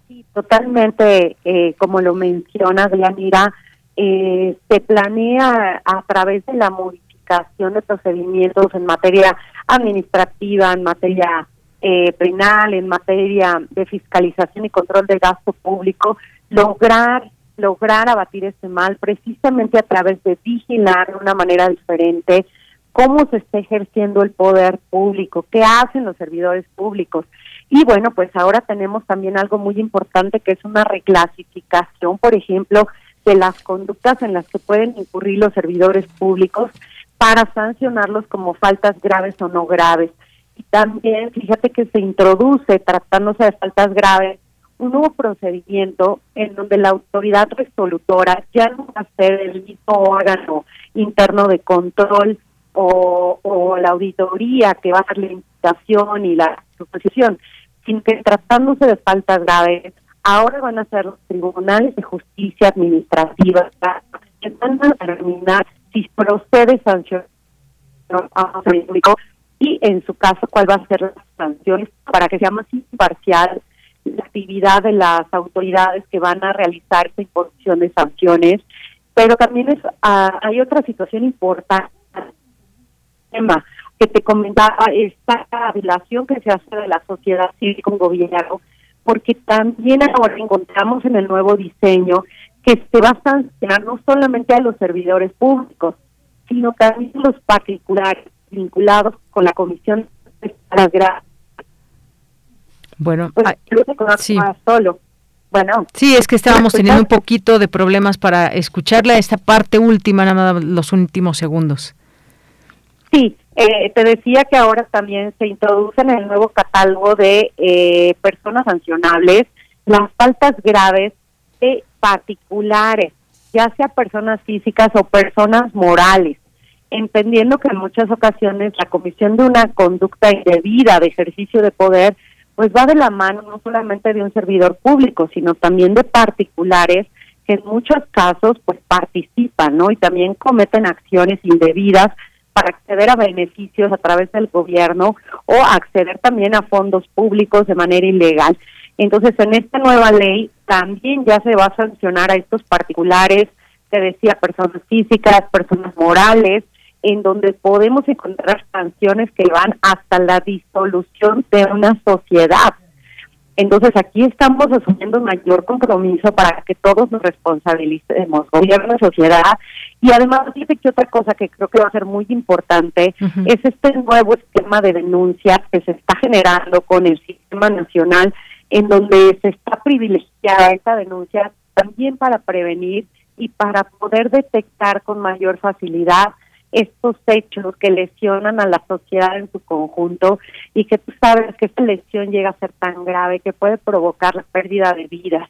Sí, totalmente, eh, como lo menciona Dianira, se planea a través de la modificación de procedimientos en materia administrativa, en materia eh, penal, en materia de fiscalización y control de gasto público, lograr lograr abatir este mal precisamente a través de vigilar de una manera diferente cómo se está ejerciendo el poder público, qué hacen los servidores públicos. Y bueno, pues ahora tenemos también algo muy importante que es una reclasificación, por ejemplo, de las conductas en las que pueden incurrir los servidores públicos para sancionarlos como faltas graves o no graves. Y también, fíjate que se introduce, tratándose de faltas graves, un nuevo procedimiento en donde la autoridad resolutora ya no va a ser el mismo órgano interno de control o, la auditoría que va a hacer la invitación y la suposición, sino que tratándose de faltas graves, ahora van a ser los tribunales de justicia administrativa que van a determinar si procede sanción a público y en su caso cuál va a ser las sanciones para que sea más imparcial la actividad de las autoridades que van a realizar esta imposición de sanciones, pero también es ah, hay otra situación importante que te comentaba esta relación que se hace de la sociedad civil con gobierno, porque también ahora encontramos en el nuevo diseño que se va a sancionar no solamente a los servidores públicos, sino también a los particulares vinculados con la Comisión de Bueno, pues, sí. solo. Bueno. Sí, es que estábamos teniendo un poquito de problemas para escucharla esta parte última, nada más los últimos segundos. Sí, eh, te decía que ahora también se introduce en el nuevo catálogo de eh, personas sancionables las faltas graves de particulares, ya sea personas físicas o personas morales, entendiendo que en muchas ocasiones la comisión de una conducta indebida de ejercicio de poder pues va de la mano no solamente de un servidor público, sino también de particulares que en muchos casos pues participan, ¿no? Y también cometen acciones indebidas para acceder a beneficios a través del gobierno o acceder también a fondos públicos de manera ilegal. Entonces, en esta nueva ley también ya se va a sancionar a estos particulares, te decía, personas físicas, personas morales, en donde podemos encontrar sanciones que van hasta la disolución de una sociedad. Entonces aquí estamos asumiendo un mayor compromiso para que todos nos responsabilicemos, gobierno, sociedad, y además fíjate que otra cosa que creo que va a ser muy importante es este nuevo esquema de denuncias que se está generando con el sistema nacional, en donde se está privilegiada esta denuncia también para prevenir y para poder detectar con mayor facilidad estos hechos que lesionan a la sociedad en su conjunto y que tú sabes que esta lesión llega a ser tan grave que puede provocar la pérdida de vidas.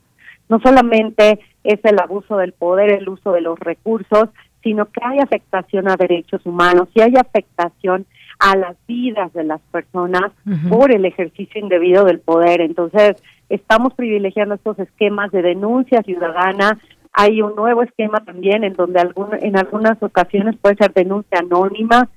No solamente es el abuso del poder, el uso de los recursos, sino que hay afectación a derechos humanos y hay afectación a las vidas de las personas por el ejercicio indebido del poder. Entonces, estamos privilegiando estos esquemas de denuncia ciudadana hay un nuevo esquema también en donde en algunas ocasiones puede ser denuncia anónima,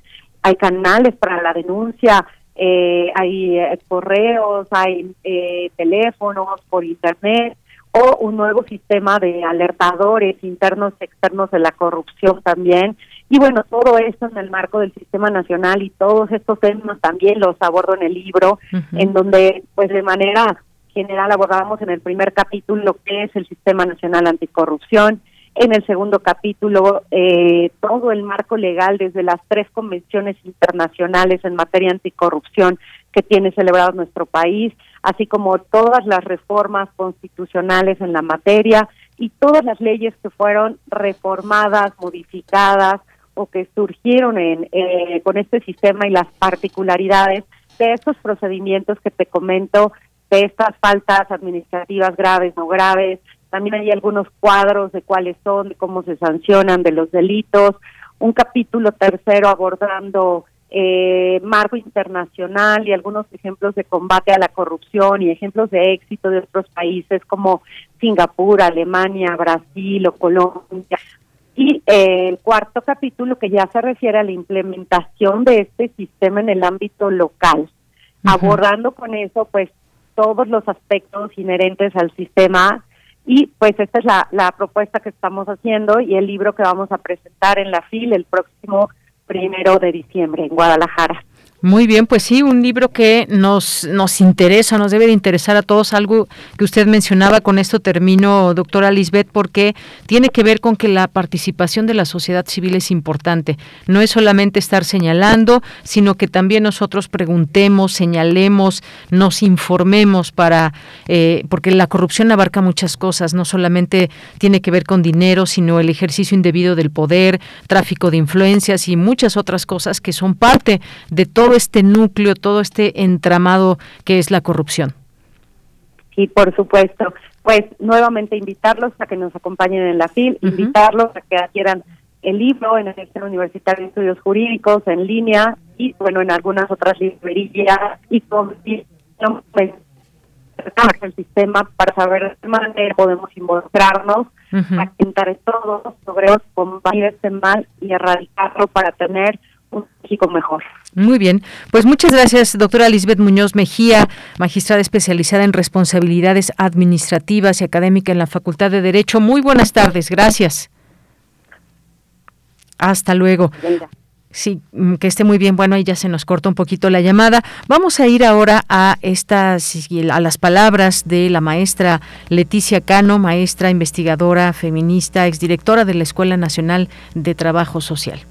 hay canales para la denuncia, eh, hay eh, correos, hay eh, teléfonos por internet o un nuevo sistema de alertadores internos y externos de la corrupción también. Y bueno, todo esto en el marco del sistema nacional y todos estos temas también los abordo en el libro, en donde pues de manera general abordamos en el primer capítulo lo que es el Sistema Nacional Anticorrupción, en el segundo capítulo eh, todo el marco legal desde las tres convenciones internacionales en materia anticorrupción que tiene celebrado nuestro país, así como todas las reformas constitucionales en la materia y todas las leyes que fueron reformadas, modificadas o que surgieron en, eh, con este sistema y las particularidades de estos procedimientos que te comento de estas faltas administrativas graves, no graves. También hay algunos cuadros de cuáles son, de cómo se sancionan, de los delitos. Un capítulo tercero abordando eh, marco internacional y algunos ejemplos de combate a la corrupción y ejemplos de éxito de otros países como Singapur, Alemania, Brasil o Colombia. Y eh, el cuarto capítulo que ya se refiere a la implementación de este sistema en el ámbito local, abordando con eso pues todos los aspectos inherentes al sistema y pues esta es la, la propuesta que estamos haciendo y el libro que vamos a presentar en la FIL el próximo primero de diciembre en Guadalajara. Muy bien, pues sí, un libro que nos, nos interesa, nos debe de interesar a todos. Algo que usted mencionaba, con esto termino, doctora Lisbeth, porque tiene que ver con que la participación de la sociedad civil es importante. No es solamente estar señalando, sino que también nosotros preguntemos, señalemos, nos informemos para, eh, porque la corrupción abarca muchas cosas, no solamente tiene que ver con dinero, sino el ejercicio indebido del poder, tráfico de influencias y muchas otras cosas que son parte de todo este núcleo, todo este entramado que es la corrupción. Sí, por supuesto. Pues nuevamente invitarlos a que nos acompañen en la FIL, invitarlos a que adquieran el libro en el Centro Universitario de Estudios Jurídicos en línea y bueno en algunas otras librerías y con pues, el sistema para saber de qué manera podemos involucrarnos, a intentar todos sobre combatir este mal y erradicarlo para tener un México mejor. Muy bien, pues muchas gracias, doctora Lisbeth Muñoz Mejía, magistrada especializada en responsabilidades administrativas y académica en la Facultad de Derecho. Muy buenas tardes, gracias. Hasta luego. Sí, mm, que esté muy bien. Bueno, ahí ya se nos corta un poquito la llamada. Vamos a ir ahora a estas a las palabras de la maestra Leticia Cano, maestra investigadora feminista, exdirectora de la Escuela Nacional de Trabajo Social.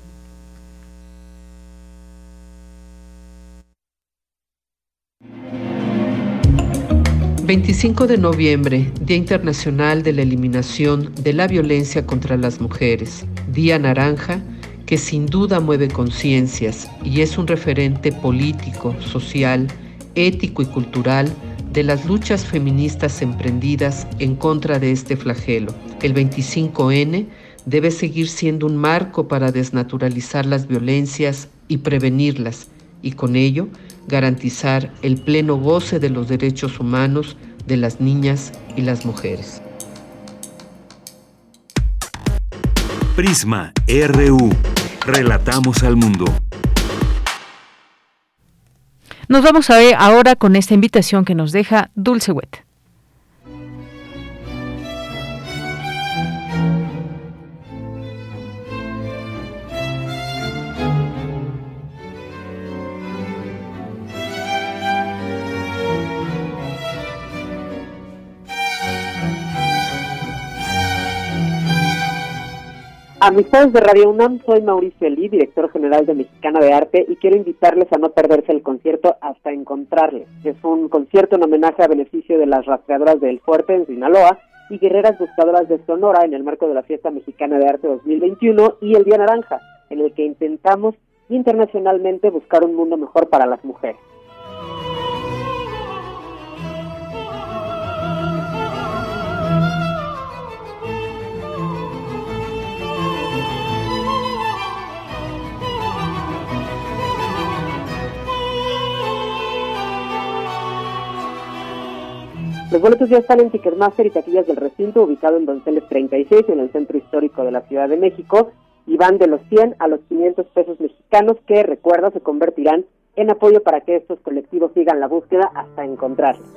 25 de noviembre, Día Internacional de la Eliminación de la Violencia contra las Mujeres. Día Naranja, que sin duda mueve conciencias y es un referente político, social, ético y cultural de las luchas feministas emprendidas en contra de este flagelo. El 25N debe seguir siendo un marco para desnaturalizar las violencias y prevenirlas, y con ello garantizar el pleno goce de los derechos humanos de las niñas y las mujeres. Prisma RU. Relatamos al mundo. Nos vamos a ver ahora con esta invitación que nos deja Dulce Wet. Amistades de Radio UNAM, soy Mauricio Elí, director general de Mexicana de Arte, y quiero invitarles a no perderse el concierto hasta encontrarles. Es un concierto en homenaje a beneficio de las rastreadoras del Fuerte en Sinaloa y guerreras buscadoras de Sonora en el marco de la Fiesta Mexicana de Arte 2021 y el Día Naranja, en el que intentamos internacionalmente buscar un mundo mejor para las mujeres. Los boletos ya están en Ticketmaster y taquillas del recinto, ubicado en Donceles 36, en el centro histórico de la Ciudad de México, y van de los 100 a los 500 pesos mexicanos, que, recuerda, se convertirán en apoyo para que estos colectivos sigan la búsqueda hasta encontrarlos.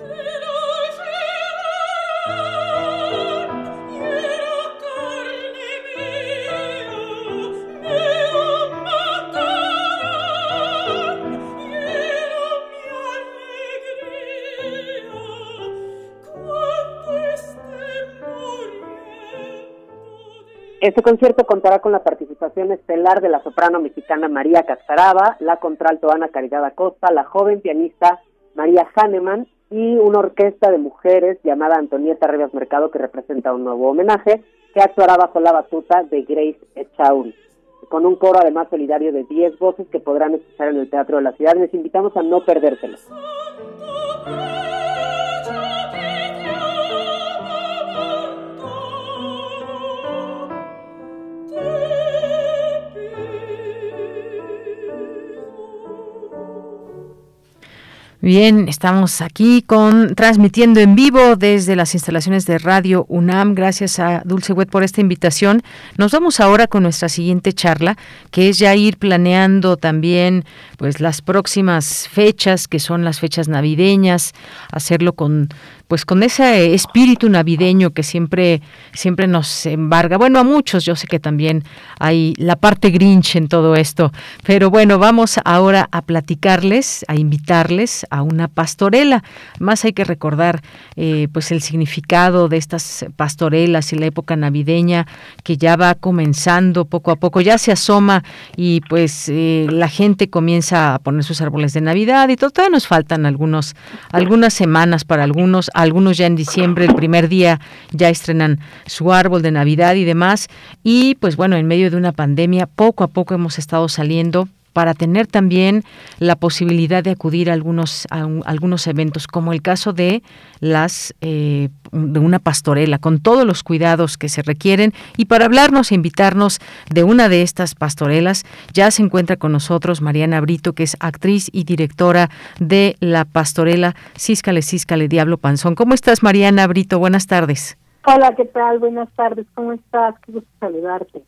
Este concierto contará con la participación estelar de la soprano mexicana María Cascaraba, la contralto Ana Caridad Acosta, la joven pianista María Hahnemann y una orquesta de mujeres llamada Antonieta Rivas Mercado que representa un nuevo homenaje que actuará bajo la batuta de Grace Echauri. Con un coro además solidario de 10 voces que podrán escuchar en el Teatro de la Ciudad, les invitamos a no perdérselo. Bien, estamos aquí con transmitiendo en vivo desde las instalaciones de Radio UNAM. Gracias a Dulce Wet por esta invitación. Nos vamos ahora con nuestra siguiente charla, que es ya ir planeando también pues las próximas fechas, que son las fechas navideñas, hacerlo con pues con ese espíritu navideño que siempre siempre nos embarga. Bueno, a muchos, yo sé que también hay la parte grinch en todo esto, pero bueno, vamos ahora a platicarles, a invitarles a una pastorela. Más hay que recordar eh, pues el significado de estas pastorelas y la época navideña que ya va comenzando poco a poco, ya se asoma y pues eh, la gente comienza a poner sus árboles de Navidad y todo. Todavía nos faltan algunos algunas semanas para algunos algunos ya en diciembre, el primer día ya estrenan su árbol de Navidad y demás. Y pues bueno, en medio de una pandemia, poco a poco hemos estado saliendo para tener también la posibilidad de acudir a algunos, a, algunos eventos, como el caso de las eh, de una pastorela, con todos los cuidados que se requieren. Y para hablarnos e invitarnos de una de estas pastorelas, ya se encuentra con nosotros Mariana Brito, que es actriz y directora de la pastorela Císcale, Císcale, Diablo Panzón. ¿Cómo estás, Mariana Brito? Buenas tardes. Hola, ¿qué tal? Buenas tardes, ¿cómo estás? Qué gusto saludarte.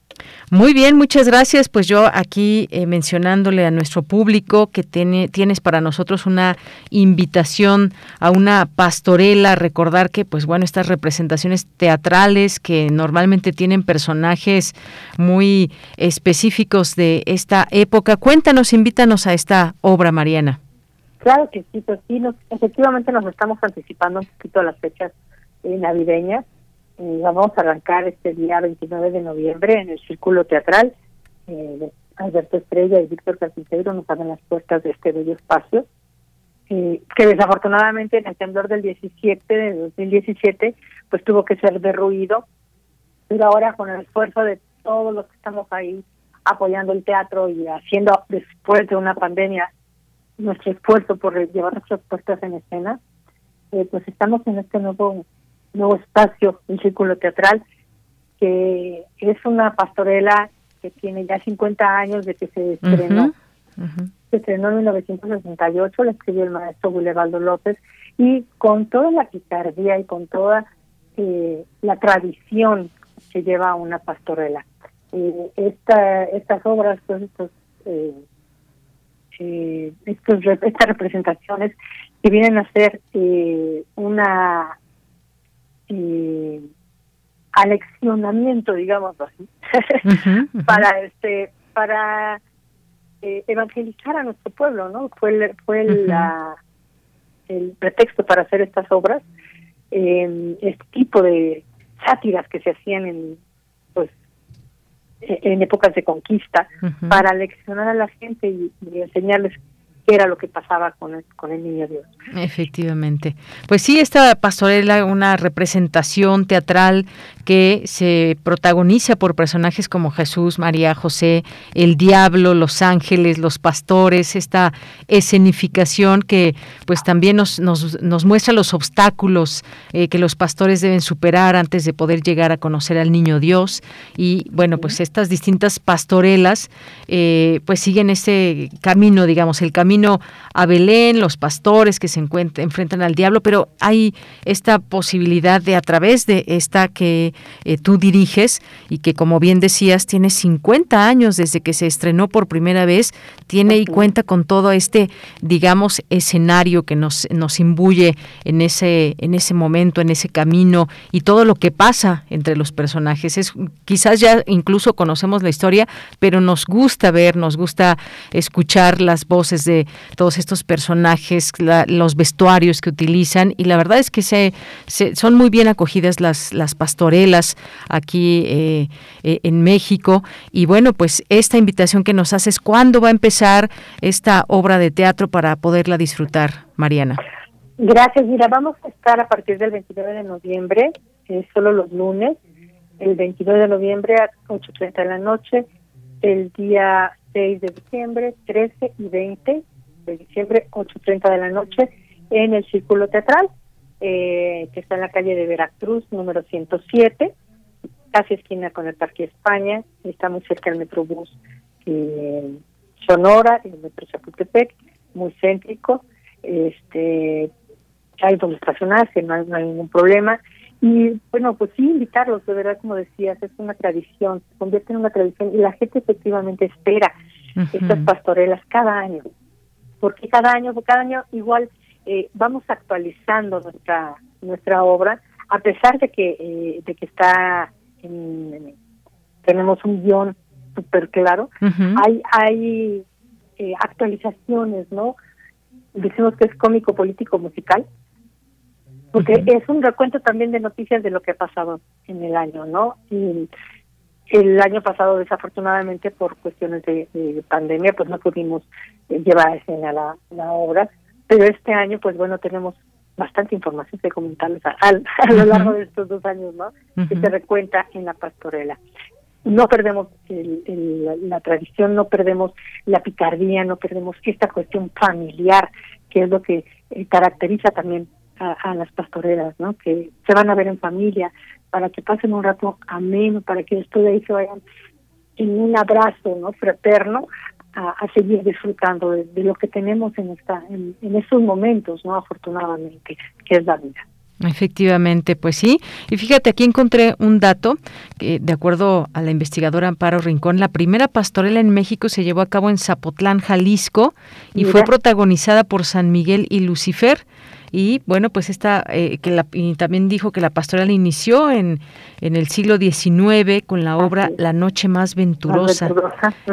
Muy bien, muchas gracias. Pues yo aquí eh, mencionándole a nuestro público que tiene, tienes para nosotros una invitación a una pastorela, recordar que pues bueno, estas representaciones teatrales que normalmente tienen personajes muy específicos de esta época. Cuéntanos, invítanos a esta obra, Mariana. Claro que sí, pues sí, efectivamente nos estamos anticipando un poquito a las fechas eh, navideñas eh, vamos a arrancar este día 29 de noviembre en el Círculo Teatral. Eh, Alberto Estrella y Víctor Carpintero nos abren las puertas de este bello espacio. eh, que desafortunadamente en el temblor del 17, de 2017, pues tuvo que ser derruido, pero ahora con el esfuerzo de todos los que estamos ahí apoyando el teatro y haciendo después de una pandemia nuestro esfuerzo por llevar nuestras puestas en escena, eh, pues estamos en este nuevo nuevo espacio, un círculo teatral, que es una pastorela que tiene ya 50 años de que se estrenó. Se estrenó en 1968, la escribió el maestro Gulevaldo López, y con toda la picardía y con toda eh, la tradición que lleva una pastorela. Eh, esta, estas obras, pues estos, eh, eh, estos, estas representaciones que vienen a ser eh, una eh, aleccionamiento, digamos así, para este para eh, evangelizar a nuestro pueblo, ¿no? Fue el, fue la, el pretexto para hacer estas obras, eh, este tipo de sátiras que se hacían en pues e, en épocas de conquista para leccionar a la gente y enseñarles era lo que pasaba con el, con el niño Dios. Efectivamente. Pues sí, esta pastorela, una representación teatral que se protagoniza por personajes como Jesús, María, José, el diablo, los ángeles, los pastores, esta escenificación que pues también nos, nos, nos muestra los obstáculos eh, que los pastores deben superar antes de poder llegar a conocer al niño Dios. Y bueno, pues estas distintas pastorelas eh, pues siguen ese camino, digamos, el camino a Belén, los pastores que se enfrentan al diablo, pero hay esta posibilidad de a través de esta que eh, tú diriges y que como bien decías tiene 50 años desde que se estrenó por primera vez, tiene y cuenta con todo este, digamos, escenario que nos, nos imbuye en ese, en ese momento, en ese camino y todo lo que pasa entre los personajes. Es, quizás ya incluso conocemos la historia, pero nos gusta ver, nos gusta escuchar las voces de todos estos personajes, los vestuarios que utilizan y la verdad es que se, son muy bien acogidas las, las pastorelas aquí eh, eh, en México. Y bueno, pues esta invitación que nos haces, ¿cuándo va a empezar esta obra de teatro para poderla disfrutar, Mariana? Gracias, mira, vamos a estar a partir del 29 de noviembre, solo los lunes, el 29 de noviembre a 8.30 de la noche, el día 6 de diciembre, 13 y 20 de diciembre, 8.30 de la noche, en el Círculo Teatral, eh, que está en la calle de Veracruz, número 107, casi esquina con el Parque España, está muy cerca del Metrobús eh, Sonora, el Metro Chapultepec, muy céntrico, este hay donde estacionarse, no hay, no hay ningún problema. Y bueno, pues sí, invitarlos, de verdad, como decías, es una tradición, se convierte en una tradición y la gente efectivamente espera estas pastorelas cada año porque cada año, cada año igual eh, vamos actualizando nuestra nuestra obra, a pesar de que eh, de que está en, tenemos un guion súper claro, hay hay eh, actualizaciones, ¿no? Decimos que es cómico, político, musical, porque es un recuento también de noticias de lo que ha pasado en el año, ¿no? Y el año pasado, desafortunadamente, por cuestiones de, pandemia, pues no pudimos eh, llevar a escena la, la, obra, pero este año, pues bueno, tenemos bastante información que comentarles a, lo largo de estos dos años, ¿no? Que se recuenta en la pastorela. No perdemos la, tradición, no perdemos la picardía, no perdemos esta cuestión familiar, que es lo que eh, caracteriza también a, a, las pastorelas, ¿no? Que se van a ver en familia, para que pasen un rato ameno, para que después de ahí se vayan en un abrazo no fraterno a, seguir disfrutando de, lo que tenemos en esta en, estos momentos no afortunadamente que es la vida. Efectivamente, pues sí. Y fíjate, aquí encontré un dato que, de acuerdo a la investigadora Amparo Rincón, la primera pastorela en México se llevó a cabo en Zapotlán, Jalisco, y fue protagonizada por San Miguel y Lucifer y bueno, pues esta, eh, que la, y también dijo que la pastoral inició en, en el siglo XIX con la obra La Noche Más Venturosa,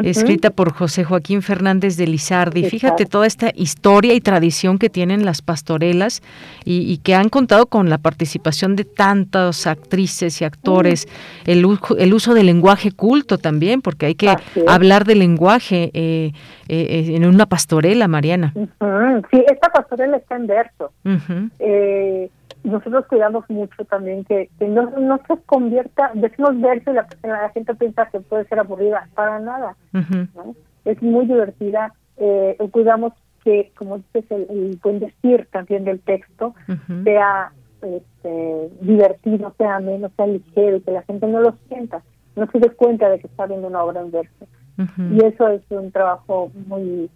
escrita por José Joaquín Fernández de Lizardi. Fíjate toda esta historia y tradición que tienen las pastorelas y, que han contado con la participación de tantas actrices y actores, el, el uso del lenguaje culto también, porque hay que hablar de lenguaje eh, eh, en una pastorela, Mariana. Sí, esta pastorela está en verso. Eh, nosotros cuidamos mucho también que, no, no se convierta, decimos verso y la, la, gente piensa que puede ser aburrida, para nada. Es muy divertida. Eh, cuidamos que, como dices, el, buen decir también del texto sea este, divertido, sea menos, sea ligero, que la gente no lo sienta, no se dé cuenta de que está viendo una obra en verso. Y eso es un trabajo muy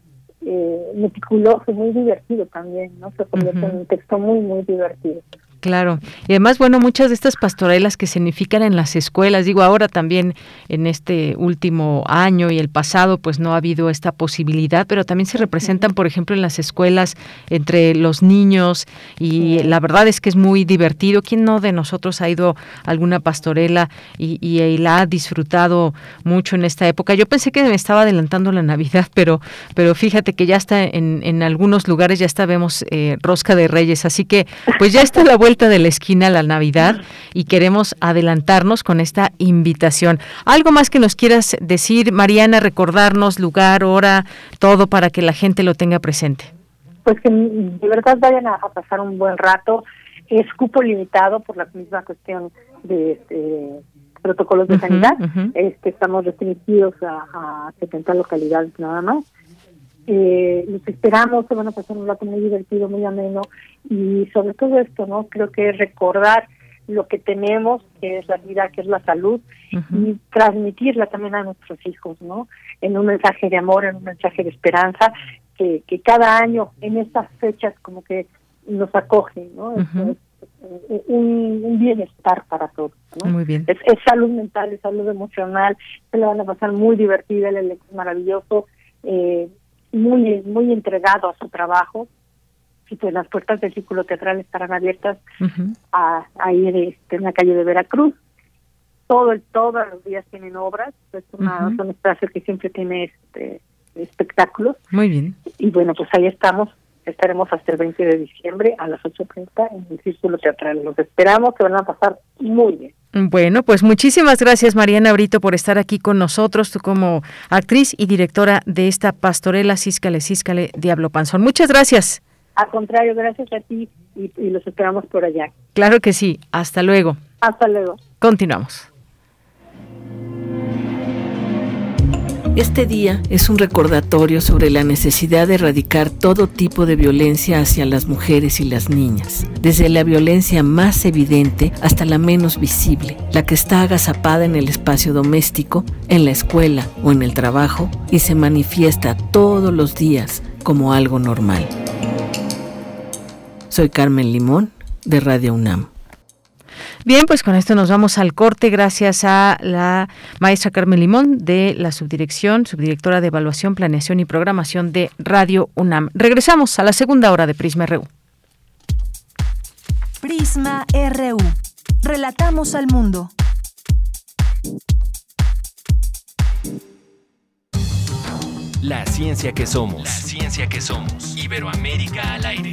eh, meticuloso, muy divertido también, ¿no? Se convierte en un texto muy, muy divertido. Claro. Y además, bueno, muchas de estas pastorelas que significan en las escuelas, digo, ahora también en este último año y el pasado, pues no ha habido esta posibilidad, pero también se representan, por ejemplo, en las escuelas entre los niños y la verdad es que es muy divertido. ¿Quién no de nosotros ha ido a alguna pastorela y, la ha disfrutado mucho en esta época? Yo pensé que me estaba adelantando la Navidad, pero, pero fíjate que ya está en, en algunos lugares, ya está, vemos eh, Rosca de Reyes, así que pues ya está la vuelta de la esquina la Navidad y queremos adelantarnos con esta invitación. ¿Algo más que nos quieras decir, Mariana, recordarnos lugar, hora, todo para que la gente lo tenga presente? Pues que de verdad vayan a, pasar un buen rato. Es cupo limitado por la misma cuestión de este, protocolos de sanidad. este, estamos restringidos a, a 70 localidades nada más eh, los esperamos, se van a pasar un rato muy divertido, muy ameno y sobre todo esto, ¿no? Creo que recordar lo que tenemos, que es la vida, que es la salud, y transmitirla también a nuestros hijos, ¿no? En un mensaje de amor, en un mensaje de esperanza, que, que cada año en estas fechas como que nos acoge, ¿no? es, eh, un, bienestar para todos. ¿no? Muy bien. Es, salud mental, es salud emocional, se le van a pasar muy divertida, el elenco es maravilloso. Eh, muy muy entregado a su trabajo y pues las puertas del círculo teatral estarán abiertas a, ahí este, en la calle de Veracruz. Todo el todos los días tienen obras es una un espacio que siempre tiene este espectáculos. Muy bien. Y bueno pues ahí estamos estaremos hasta el 20 de diciembre a las 8.30 en el Círculo Teatral. Los esperamos, que van a pasar muy bien. Bueno, pues muchísimas gracias Mariana Brito por estar aquí con nosotros, tú como actriz y directora de esta pastorela Císcale, Císcale, Diablo Panzón. Muchas gracias. Al contrario, gracias a ti y, y los esperamos por allá. Claro que sí, hasta luego. Hasta luego. Continuamos. Este día es un recordatorio sobre la necesidad de erradicar todo tipo de violencia hacia las mujeres y las niñas, desde la violencia más evidente hasta la menos visible, la que está agazapada en el espacio doméstico, en la escuela o en el trabajo y se manifiesta todos los días como algo normal. Soy Carmen Limón de Radio UNAM. Bien, pues con esto nos vamos al corte gracias a la maestra Carmen Limón de la subdirección, subdirectora de evaluación, planeación y programación de Radio UNAM. Regresamos a la segunda hora de Prisma RU. Prisma RU. Relatamos al mundo. La ciencia que somos. La ciencia que somos. Iberoamérica al aire.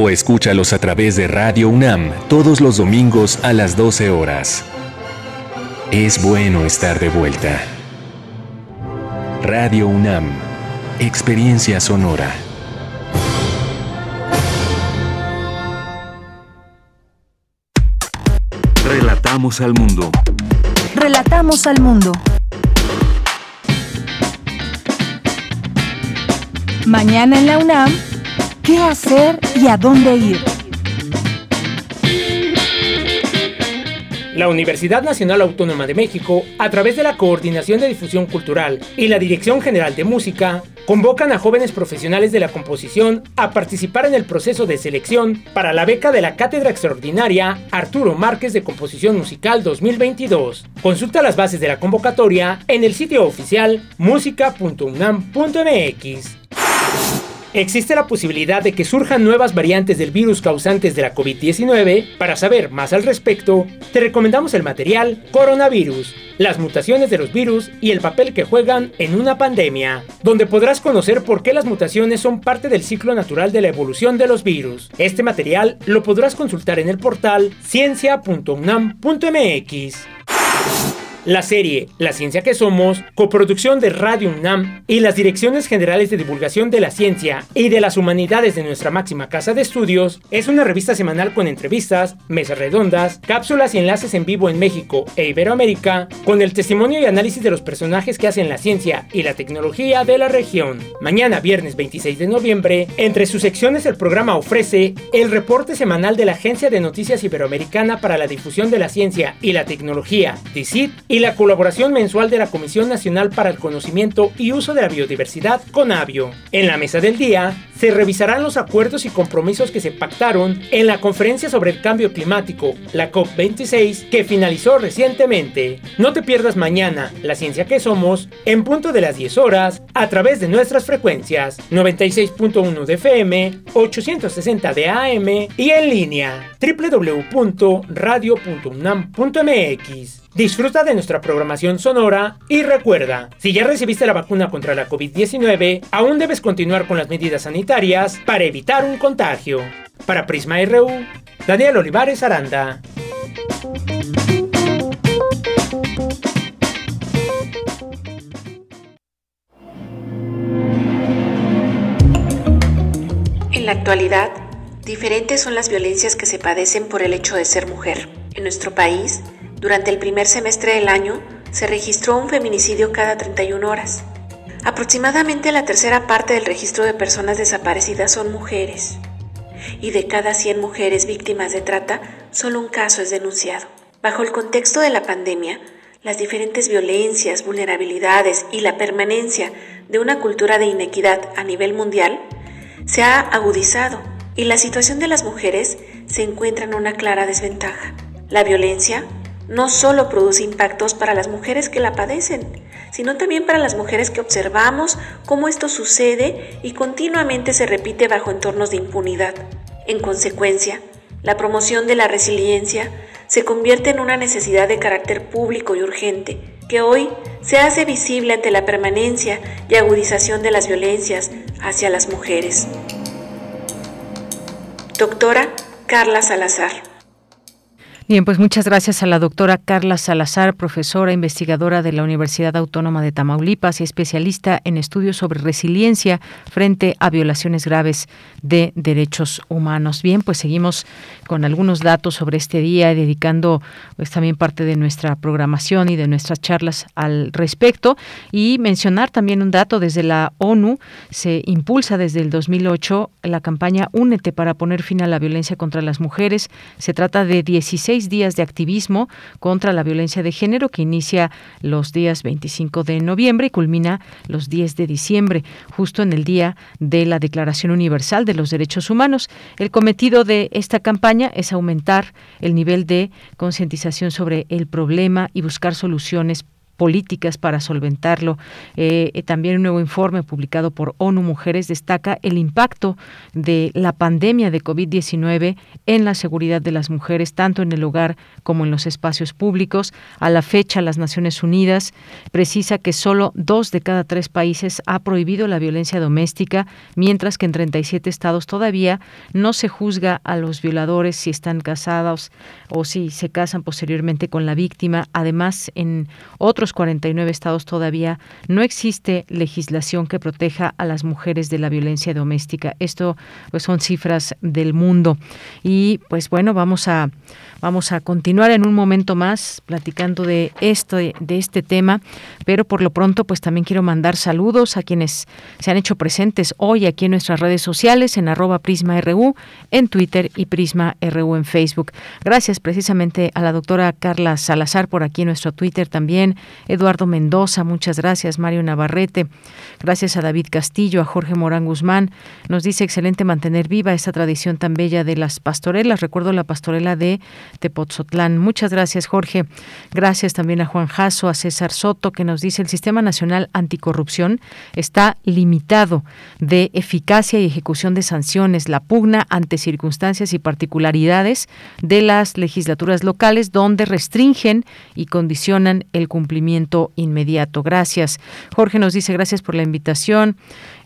o escúchalos a través de Radio UNAM todos los domingos a las 12 horas. Es bueno estar de vuelta. Radio UNAM, Experiencia Sonora. Relatamos al mundo. Relatamos al mundo. Mañana en la UNAM, ¿qué hacer y a dónde ir? La Universidad Nacional Autónoma de México, a través de la Coordinación de Difusión Cultural y la Dirección General de Música, convocan a jóvenes profesionales de la composición a participar en el proceso de selección para la beca de la Cátedra Extraordinaria Arturo Márquez de Composición Musical 2022. Consulta las bases de la convocatoria en el sitio oficial música.unam.mx. Existe la posibilidad de que surjan nuevas variantes del virus causantes de la COVID-19. Para saber más al respecto, te recomendamos el material Coronavirus, las mutaciones de los virus y el papel que juegan en una pandemia, donde podrás conocer por qué las mutaciones son parte del ciclo natural de la evolución de los virus. Este material lo podrás consultar en el portal ciencia.unam.mx. La serie La Ciencia que Somos, coproducción de Radio UNAM y las Direcciones Generales de Divulgación de la Ciencia y de las Humanidades de nuestra máxima casa de estudios, es una revista semanal con entrevistas, mesas redondas, cápsulas y enlaces en vivo en México e Iberoamérica, con el testimonio y análisis de los personajes que hacen la ciencia y la tecnología de la región. Mañana, viernes 26 de noviembre, entre sus secciones el programa ofrece el reporte semanal de la Agencia de Noticias Iberoamericana para la Difusión de la Ciencia y la Tecnología, DICIT, y la colaboración mensual de la Comisión Nacional para el Conocimiento y Uso de la Biodiversidad, CONABIO. En la mesa del día, se revisarán los acuerdos y compromisos que se pactaron en la Conferencia sobre el Cambio Climático, la COP26, que finalizó recientemente. No te pierdas mañana La Ciencia que Somos, en punto de las 10 horas, a través de nuestras frecuencias 96.1 de FM, 860 de AM y en línea www.radio.unam.mx. Disfruta de nuestra programación sonora y recuerda, si ya recibiste la vacuna contra la COVID-19, aún debes continuar con las medidas sanitarias para evitar un contagio. Para Prisma RU, Daniel Olivares Aranda. En la actualidad, diferentes son las violencias que se padecen por el hecho de ser mujer. En nuestro país, durante el primer semestre del año se registró un feminicidio cada 31 horas. Aproximadamente la tercera parte del registro de personas desaparecidas son mujeres. Y de cada 100 mujeres víctimas de trata, solo un caso es denunciado. Bajo el contexto de la pandemia, las diferentes violencias, vulnerabilidades y la permanencia de una cultura de inequidad a nivel mundial se ha agudizado y la situación de las mujeres se encuentra en una clara desventaja. La violencia no solo produce impactos para las mujeres que la padecen, sino también para las mujeres que observamos cómo esto sucede y continuamente se repite bajo entornos de impunidad. En consecuencia, la promoción de la resiliencia se convierte en una necesidad de carácter público y urgente, que hoy se hace visible ante la permanencia y agudización de las violencias hacia las mujeres. Doctora Carla Salazar. Bien, pues muchas gracias a la doctora Carla Salazar, profesora investigadora de la Universidad Autónoma de Tamaulipas y especialista en estudios sobre resiliencia frente a violaciones graves de derechos humanos. Bien, pues seguimos con algunos datos sobre este día, dedicando pues también parte de nuestra programación y de nuestras charlas al respecto y mencionar también un dato desde la ONU se impulsa desde el 2008 la campaña Únete para poner fin a la violencia contra las mujeres. Se trata de 16 seis días de activismo contra la violencia de género que inicia los días 25 de noviembre y culmina los 10 de diciembre, justo en el día de la Declaración Universal de los Derechos Humanos. El cometido de esta campaña es aumentar el nivel de concientización sobre el problema y buscar soluciones políticas para solventarlo. Eh, eh, también un nuevo informe publicado por ONU Mujeres destaca el impacto de la pandemia de COVID-19 en la seguridad de las mujeres, tanto en el hogar como en los espacios públicos. A la fecha, las Naciones Unidas precisa que solo dos de cada tres países ha prohibido la violencia doméstica, mientras que en 37 estados todavía no se juzga a los violadores si están casados o si se casan posteriormente con la víctima. Además, en otros 49 estados todavía no existe legislación que proteja a las mujeres de la violencia doméstica. Esto pues son cifras del mundo. Y pues bueno, vamos a Vamos a continuar en un momento más platicando de esto, de, este tema, pero por lo pronto pues también quiero mandar saludos a quienes se han hecho presentes hoy aquí en nuestras redes sociales, en arroba PrismaRU, en Twitter y PrismaRU en Facebook. Gracias precisamente a la doctora Carla Salazar por aquí en nuestro Twitter también, Eduardo Mendoza, muchas gracias, Mario Navarrete, gracias a David Castillo, a Jorge Morán Guzmán, nos dice excelente mantener viva esta tradición tan bella de las pastorelas, recuerdo la pastorela de Tepotzotlán. Muchas gracias, Jorge. Gracias también a Juan Jasso, a César Soto, que nos dice el Sistema Nacional Anticorrupción está limitado de eficacia y ejecución de sanciones. La pugna ante circunstancias y particularidades de las legislaturas locales donde restringen y condicionan el cumplimiento inmediato. Gracias. Jorge nos dice gracias por la invitación.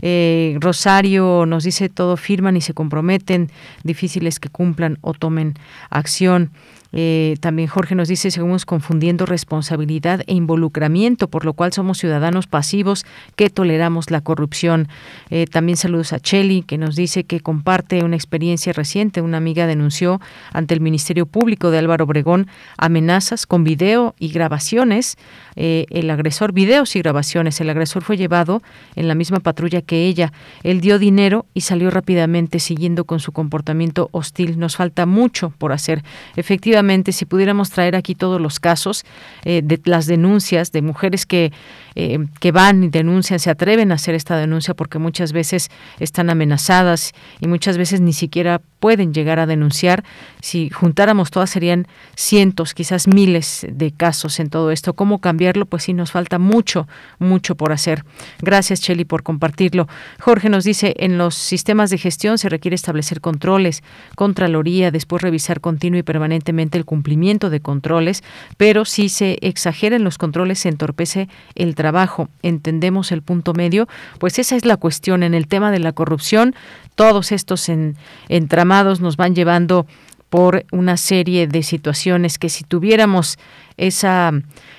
Eh, Rosario nos dice todo firman y se comprometen, difíciles que cumplan o tomen acción. Eh, también Jorge nos dice, seguimos confundiendo responsabilidad e involucramiento, por lo cual somos ciudadanos pasivos que toleramos la corrupción. Eh, también saludos a Cheli, que nos dice que comparte una experiencia reciente. Una amiga denunció ante el Ministerio Público de Álvaro Obregón amenazas con video y grabaciones. Eh, el agresor, videos y grabaciones. El agresor fue llevado en la misma patrulla que ella. Él dio dinero y salió rápidamente siguiendo con su comportamiento hostil. Nos falta mucho por hacer. Efectivamente, si pudiéramos traer aquí todos los casos eh, de las denuncias de mujeres que, eh, que van y denuncian, se atreven a hacer esta denuncia porque muchas veces están amenazadas y muchas veces ni siquiera pueden llegar a denunciar. Si juntáramos todas serían cientos, quizás miles de casos en todo esto. ¿Cómo cambiarlo? Pues sí, nos falta mucho, mucho por hacer. Gracias, Cheli, por compartirlo. Jorge nos dice, en los sistemas de gestión se requiere establecer controles, contraloría, después revisar continuo y permanentemente el cumplimiento de controles, pero si se exageran los controles se entorpece el trabajo. Entendemos el punto medio, pues esa es la cuestión en el tema de la corrupción todos estos entramados nos van llevando por una serie de situaciones que si tuviéramos esa,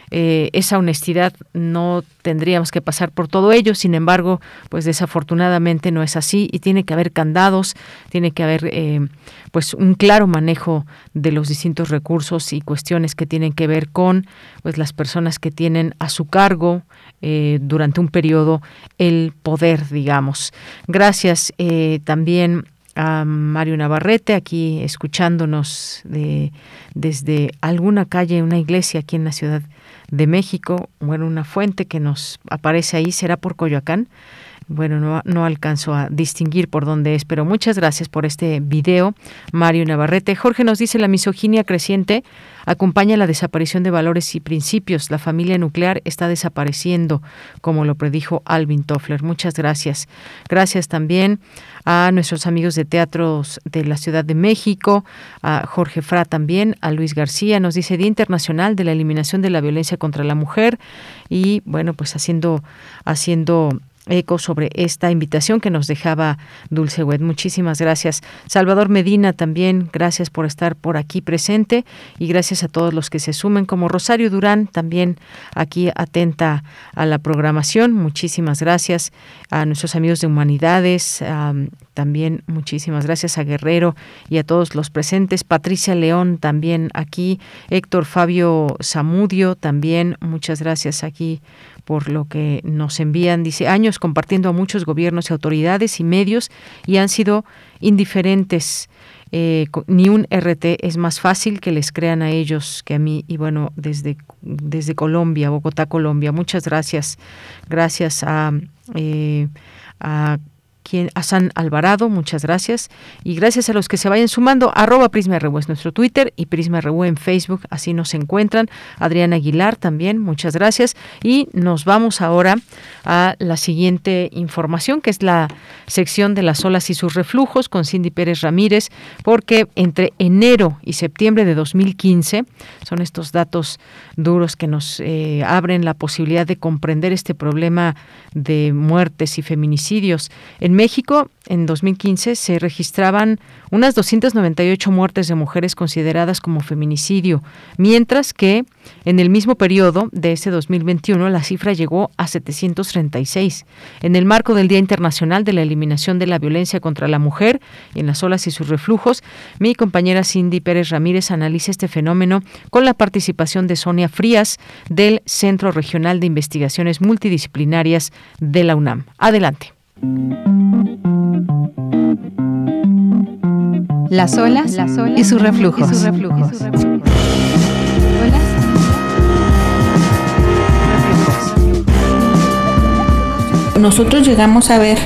eh, esa honestidad no tendríamos que pasar por todo ello. Sin embargo, pues desafortunadamente no es así y tiene que haber candados, tiene que haber eh, pues un claro manejo de los distintos recursos y cuestiones que tienen que ver con pues las personas que tienen a su cargo eh, durante un periodo el poder, digamos. Gracias también a Mario Navarrete, aquí escuchándonos de, desde alguna calle, una iglesia aquí en la Ciudad de México, bueno, una fuente que nos aparece ahí, será por Coyoacán. Bueno, no, no alcanzo a distinguir por dónde es, pero muchas gracias por este video, Mario Navarrete. Jorge nos dice la misoginia creciente acompaña la desaparición de valores y principios. La familia nuclear está desapareciendo, como lo predijo Alvin Toffler. Muchas gracias. Gracias también a nuestros amigos de teatros de la Ciudad de México, a Jorge Fra también, a Luis García, nos dice Día Internacional de la Eliminación de la Violencia contra la Mujer y bueno, pues haciendo haciendo eco sobre esta invitación que nos dejaba Dulce Wet. Muchísimas gracias. Salvador Medina también, gracias por estar por aquí presente y gracias a todos los que se sumen, como Rosario Durán, también aquí atenta a la programación. Muchísimas gracias a nuestros amigos de Humanidades, también muchísimas gracias a Guerrero y a todos los presentes. Patricia León también aquí, Héctor Fabio Zamudio también, muchas gracias aquí por lo que nos envían. Dice, años compartiendo a muchos gobiernos y autoridades y medios y han sido indiferentes eh, ni un RT es más fácil que les crean a ellos que a mí. Y bueno, desde, desde Colombia, Bogotá, Colombia. Muchas gracias. Gracias a, eh, a quien, a San Alvarado, muchas gracias. Y gracias a los que se vayan sumando, arroba Prisma RU es nuestro Twitter y Prisma RU en Facebook, así nos encuentran. Adriana Aguilar también, muchas gracias. Y nos vamos ahora a la siguiente información, que es la sección de las olas y sus reflujos con Cindy Pérez Ramírez, porque entre enero y septiembre de 2015, son estos datos duros que nos eh, abren la posibilidad de comprender este problema de muertes y feminicidios. En México, en 2015, se registraban unas 298 muertes de mujeres consideradas como feminicidio, mientras que en el mismo periodo de ese 2021 la cifra llegó a 736. En el marco del Día Internacional de la Eliminación de la Violencia contra la Mujer en las olas y sus reflujos, mi compañera Cindy Pérez Ramírez analiza este fenómeno con la participación de Sonia Frías del Centro Regional de Investigaciones Multidisciplinarias de la UNAM. Adelante. Las olas, y sus reflujos. Nosotros llegamos a ver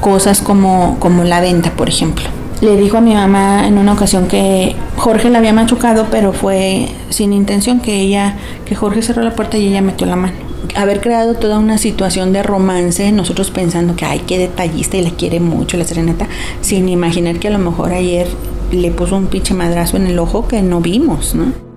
cosas como, como la venta, por ejemplo. Le dijo a mi mamá en una ocasión que Jorge la había machucado, pero fue sin intención que ella, que Jorge cerró la puerta y ella metió la mano haber creado toda una situación de romance, nosotros pensando que, ay, qué detallista y la quiere mucho la serenata, sin imaginar que a lo mejor ayer le puso un pinche madrazo en el ojo que no vimos, ¿no?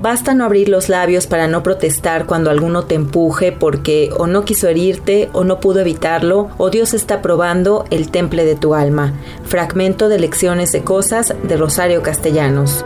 Basta no abrir los labios para no protestar cuando alguno te empuje porque o no quiso herirte o no pudo evitarlo o Dios está probando el temple de tu alma. Fragmento de Lecciones de Cosas de Rosario Castellanos.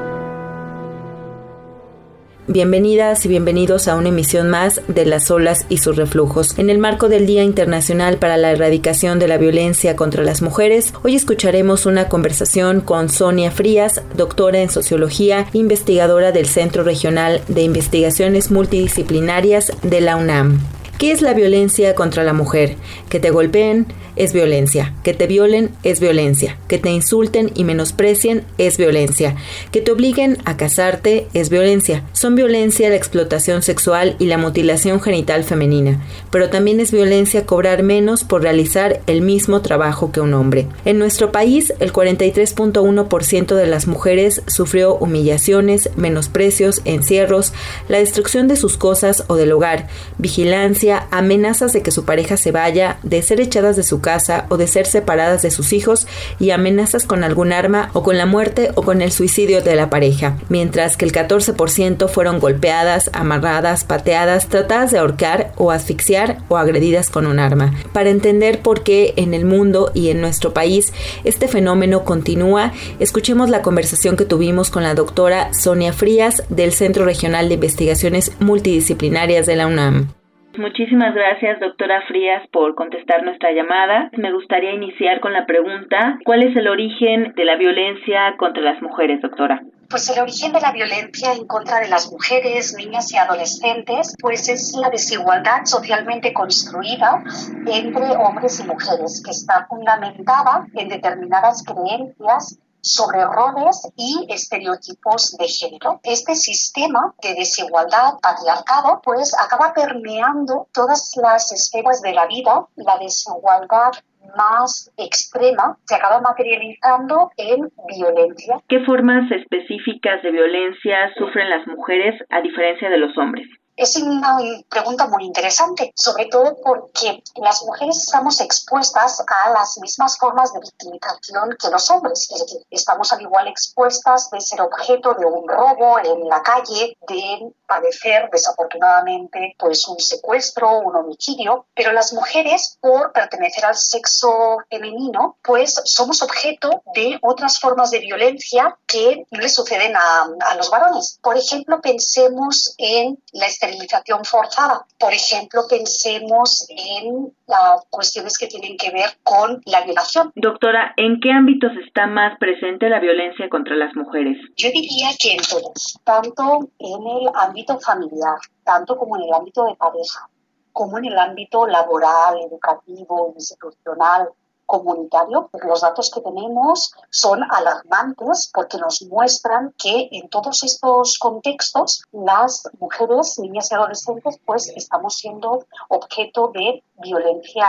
Bienvenidas y bienvenidos a una emisión más de Las olas y sus reflujos. En el marco del Día Internacional para la Erradicación de la Violencia contra las Mujeres, hoy escucharemos una conversación con Sonia Frías, doctora en sociología, investigadora del Centro Regional de Investigaciones Multidisciplinarias de la UNAM. ¿Qué es la violencia contra la mujer? Que te golpeen, es violencia. Que te violen es violencia. Que te insulten y menosprecien es violencia. Que te obliguen a casarte es violencia. Son violencia la explotación sexual y la mutilación genital femenina. Pero también es violencia cobrar menos por realizar el mismo trabajo que un hombre. En nuestro país, el 43.1% de las mujeres sufrió humillaciones, menosprecios, encierros, la destrucción de sus cosas o del hogar, vigilancia, amenazas de que su pareja se vaya, de ser echadas de su casa o de ser separadas de sus hijos y amenazas con algún arma o con la muerte o con el suicidio de la pareja, mientras que el 14% fueron golpeadas, amarradas, pateadas, tratadas de ahorcar o asfixiar o agredidas con un arma. Para entender por qué en el mundo y en nuestro país este fenómeno continúa, escuchemos la conversación que tuvimos con la doctora Sonia Frías del Centro Regional de Investigaciones Multidisciplinarias de la UNAM. Muchísimas gracias, doctora Frías, por contestar nuestra llamada. Me gustaría iniciar con la pregunta, ¿cuál es el origen de la violencia contra las mujeres, doctora? Pues el origen de la violencia en contra de las mujeres, niñas y adolescentes, pues es la desigualdad socialmente construida entre hombres y mujeres, que está fundamentada en determinadas creencias sobre roles y estereotipos de género. Este sistema de desigualdad patriarcado pues acaba permeando todas las esferas de la vida. La desigualdad más extrema se acaba materializando en violencia. ¿Qué formas específicas de violencia sufren las mujeres a diferencia de los hombres? Es una pregunta muy interesante, sobre todo porque las mujeres estamos expuestas a las mismas formas de victimización que los hombres. Es decir, estamos al igual expuestas de ser objeto de un robo en la calle, de padecer desafortunadamente pues un secuestro, un homicidio, pero las mujeres por pertenecer al sexo femenino pues somos objeto de otras formas de violencia que le suceden a, a los varones. Por ejemplo, pensemos en la esterilización forzada. Por ejemplo, pensemos en las cuestiones que tienen que ver con la violación. Doctora, ¿en qué ámbitos está más presente la violencia contra las mujeres? Yo diría que en todos, tanto en el ámbito familiar, tanto como en el ámbito de pareja, como en el ámbito laboral, educativo, institucional, comunitario. Los datos que tenemos son alarmantes porque nos muestran que en todos estos contextos las mujeres, niñas y adolescentes pues estamos siendo objeto de violencia,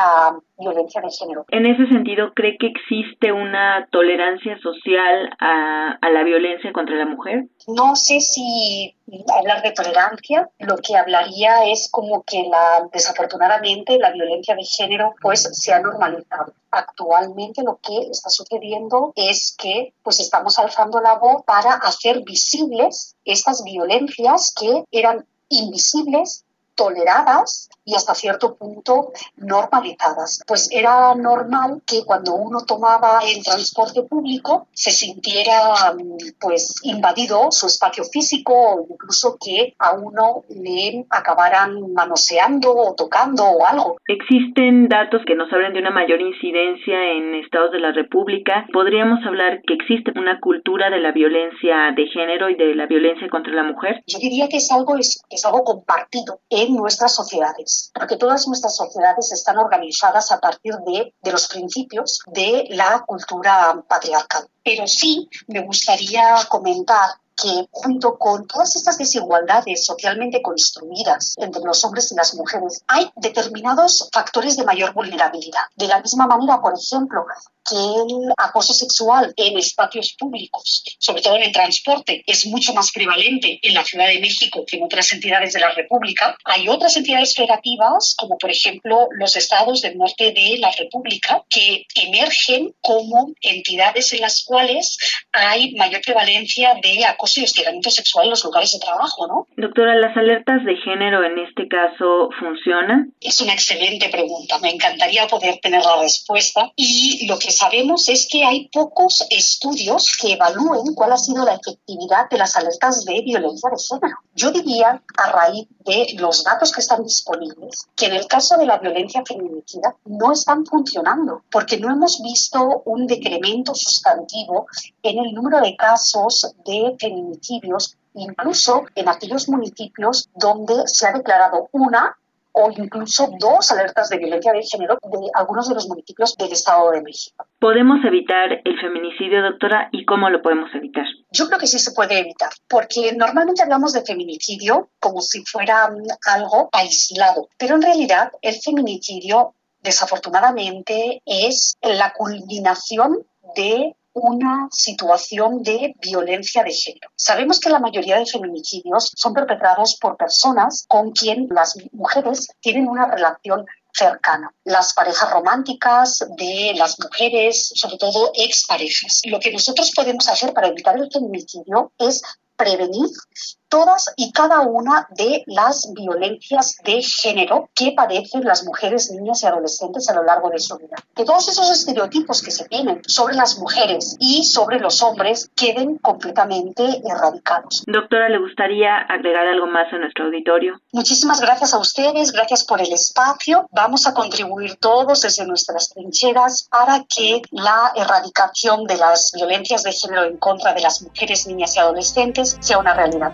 violencia de género. En ese sentido, ¿cree que existe una tolerancia social a, a la violencia contra la mujer? No sé si hablar de tolerancia, lo que hablaría es como que la, desafortunadamente la violencia de género pues se ha normalizado. Actualmente lo que está sucediendo es que pues estamos alzando la voz para hacer visibles estas violencias que eran invisibles toleradas y hasta cierto punto normalizadas. Pues era normal que cuando uno tomaba el transporte público se sintiera pues invadido su espacio físico o incluso que a uno le acabaran manoseando o tocando o algo. Existen datos que nos hablan de una mayor incidencia en estados de la República. Podríamos hablar que existe una cultura de la violencia de género y de la violencia contra la mujer. Yo diría que es algo es, es algo compartido en nuestras sociedades, porque todas nuestras sociedades están organizadas a partir de, de los principios de la cultura patriarcal. Pero sí me gustaría comentar que junto con todas estas desigualdades socialmente construidas entre los hombres y las mujeres, hay determinados factores de mayor vulnerabilidad. De la misma manera, por ejemplo, que el acoso sexual en espacios públicos, sobre todo en el transporte, es mucho más prevalente en la Ciudad de México que en otras entidades de la República. Hay otras entidades federativas, como por ejemplo los estados del norte de la República, que emergen como entidades en las cuales hay mayor prevalencia de acoso y hostigamiento sexual en los lugares de trabajo, ¿no? Doctora, ¿las alertas de género en este caso funcionan? Es una excelente pregunta. Me encantaría poder tener la respuesta. Y lo que sabemos es que hay pocos estudios que evalúen cuál ha sido la efectividad de las alertas de violencia de género. Yo diría, a raíz de los datos que están disponibles, que en el caso de la violencia feminicida no están funcionando, porque no hemos visto un decremento sustantivo en el número de casos de feminicidios incluso en aquellos municipios donde se ha declarado una o incluso dos alertas de violencia de género de algunos de los municipios del Estado de México. ¿Podemos evitar el feminicidio, doctora, y cómo lo podemos evitar? Yo creo que sí se puede evitar, porque normalmente hablamos de feminicidio como si fuera mm, algo aislado, pero en realidad el feminicidio desafortunadamente es la culminación de una situación de violencia de género. Sabemos que la mayoría de feminicidios son perpetrados por personas con quien las mujeres tienen una relación cercana. Las parejas románticas de las mujeres, sobre todo exparejas. Lo que nosotros podemos hacer para evitar el feminicidio es prevenir todas y cada una de las violencias de género que padecen las mujeres, niñas y adolescentes a lo largo de su vida. Que todos esos estereotipos que se tienen sobre las mujeres y sobre los hombres queden completamente erradicados. Doctora, ¿le gustaría agregar algo más a nuestro auditorio? Muchísimas gracias a ustedes, gracias por el espacio. Vamos a contribuir todos desde nuestras trincheras para que la erradicación de las violencias de género en contra de las mujeres, niñas y adolescentes sea una realidad.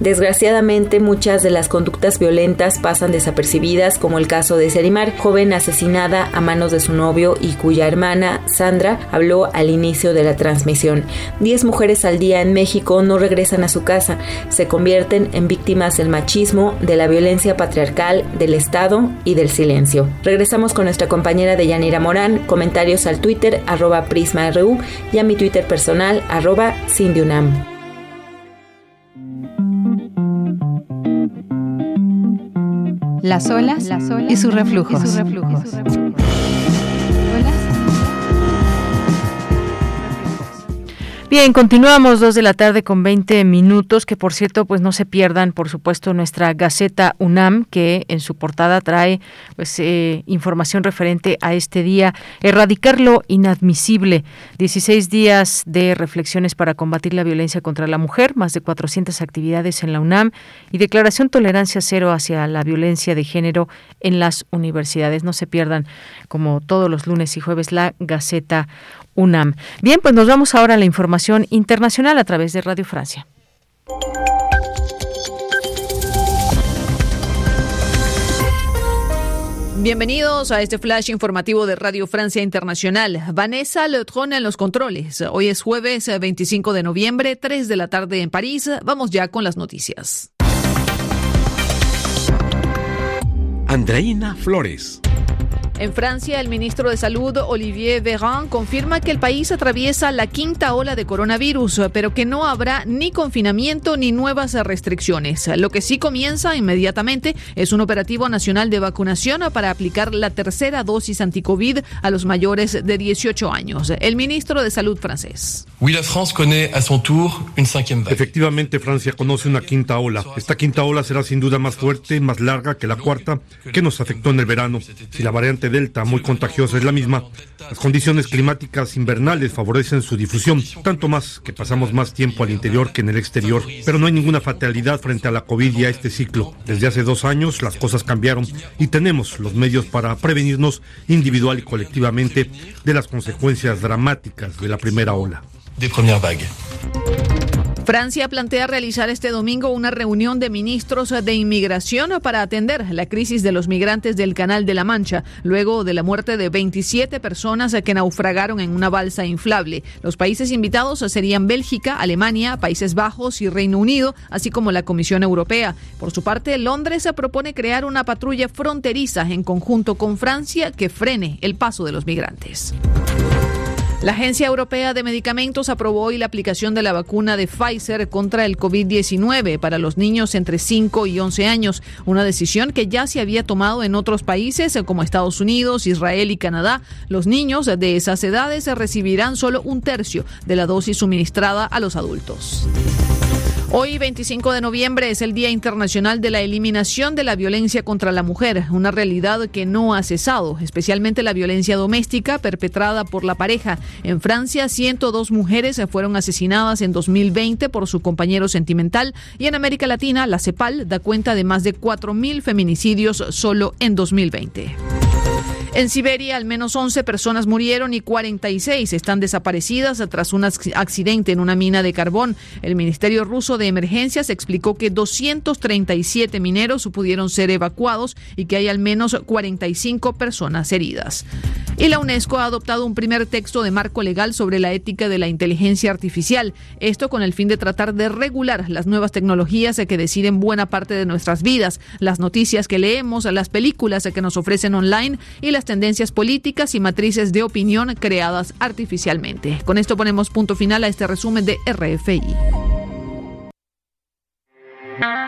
Desgraciadamente, muchas de las conductas violentas pasan desapercibidas, como el caso de Serimar, joven asesinada a manos de su novio y cuya hermana, Sandra, habló al inicio de la transmisión. Diez mujeres al día en México no regresan a su casa, se convierten en víctimas del machismo, de la violencia patriarcal, del Estado y del silencio. Regresamos con nuestra compañera de Yanira Morán, comentarios al Twitter arroba PrismaRU y a mi Twitter personal arroba Cindyunam. Las olas, y sus reflujos. Bien, continuamos dos de la tarde con 20 minutos, que por cierto, pues no se pierdan, por supuesto, nuestra Gaceta UNAM, que en su portada trae pues eh, información referente a este día, erradicar lo inadmisible, 16 días de reflexiones para combatir la violencia contra la mujer, más de 400 actividades en la UNAM y declaración tolerancia cero hacia la violencia de género en las universidades. No se pierdan, como todos los lunes y jueves, la Gaceta UNAM. Bien, pues nos vamos ahora a la información internacional a través de Radio Francia. Bienvenidos a este flash informativo de Radio Francia Internacional. Vanessa Leutron en los controles. Hoy es jueves 25 de noviembre, 3 de la tarde en París. Vamos ya con las noticias. Andreina Flores. En Francia, el ministro de Salud, Olivier Véran, confirma que el país atraviesa la quinta ola de coronavirus, pero que no habrá ni confinamiento ni nuevas restricciones. Lo que sí comienza inmediatamente es un operativo nacional de vacunación para aplicar la tercera dosis anticovid a los mayores de 18 años. El ministro de Salud francés. Efectivamente, Francia conoce una quinta ola. Esta quinta ola será sin duda más fuerte, más larga que la cuarta, que nos afectó en el verano. Si la variante Delta, muy contagiosa, es la misma. Las condiciones climáticas invernales favorecen su difusión, tanto más que pasamos más tiempo al interior que en el exterior. Pero no hay ninguna fatalidad frente a la COVID y a este ciclo. Desde hace dos años las cosas cambiaron y tenemos los medios para prevenirnos individual y colectivamente de las consecuencias dramáticas de la primera ola. Francia plantea realizar este domingo una reunión de ministros de inmigración para atender la crisis de los migrantes del Canal de la Mancha, luego de la muerte de 27 personas que naufragaron en una balsa inflable. Los países invitados serían Bélgica, Alemania, Países Bajos y Reino Unido, así como la Comisión Europea. Por su parte, Londres se propone crear una patrulla fronteriza en conjunto con Francia que frene el paso de los migrantes. La Agencia Europea de Medicamentos aprobó hoy la aplicación de la vacuna de Pfizer contra el COVID-19 para los niños entre 5 y 11 años, una decisión que ya se había tomado en otros países como Estados Unidos, Israel y Canadá. Los niños de esas edades recibirán solo un tercio de la dosis suministrada a los adultos. Hoy, 25 de noviembre, es el Día Internacional de la Eliminación de la Violencia contra la Mujer, una realidad que no ha cesado, especialmente la violencia doméstica perpetrada por la pareja. En Francia, 102 mujeres fueron asesinadas en 2020 por su compañero sentimental y en América Latina, la CEPAL da cuenta de más de 4.000 feminicidios solo en 2020. En Siberia, al menos 11 personas murieron y 46 están desaparecidas tras un accidente en una mina de carbón. El Ministerio ruso de Emergencias explicó que 237 mineros pudieron ser evacuados y que hay al menos 45 personas heridas. Y la UNESCO ha adoptado un primer texto de marco legal sobre la ética de la inteligencia artificial. Esto con el fin de tratar de regular las nuevas tecnologías que deciden buena parte de nuestras vidas, las noticias que leemos, las películas que nos ofrecen online y las tendencias políticas y matrices de opinión creadas artificialmente. Con esto ponemos punto final a este resumen de RFI.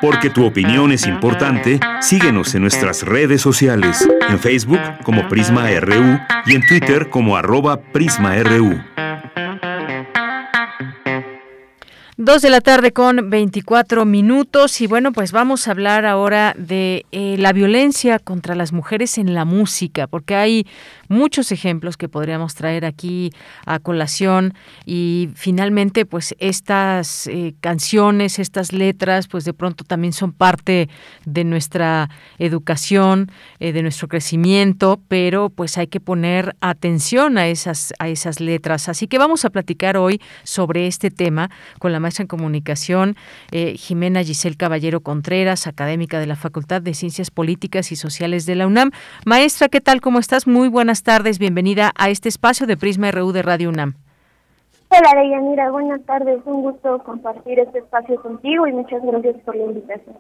Porque tu opinión es importante, síguenos en nuestras redes sociales, en Facebook como Prisma RU y en Twitter como arroba PrismaRU. Dos de la tarde con 24 minutos. Y bueno, pues vamos a hablar ahora de eh, la violencia contra las mujeres en la música, porque hay muchos ejemplos que podríamos traer aquí a colación y finalmente pues estas eh, canciones, estas letras pues de pronto también son parte de nuestra educación, eh, de nuestro crecimiento, pero pues hay que poner atención a esas, a esas letras. Así que vamos a platicar hoy sobre este tema con la maestra en comunicación eh, Jimena Giselle Caballero Contreras, académica de la Facultad de Ciencias Políticas y Sociales de la UNAM. Maestra, ¿qué tal? ¿Cómo estás? Muy buenas tardes, bienvenida a este espacio de Prisma RU de Radio UNAM. Hola, Deyanira, buenas tardes. Un gusto compartir este espacio contigo y muchas gracias por la invitación.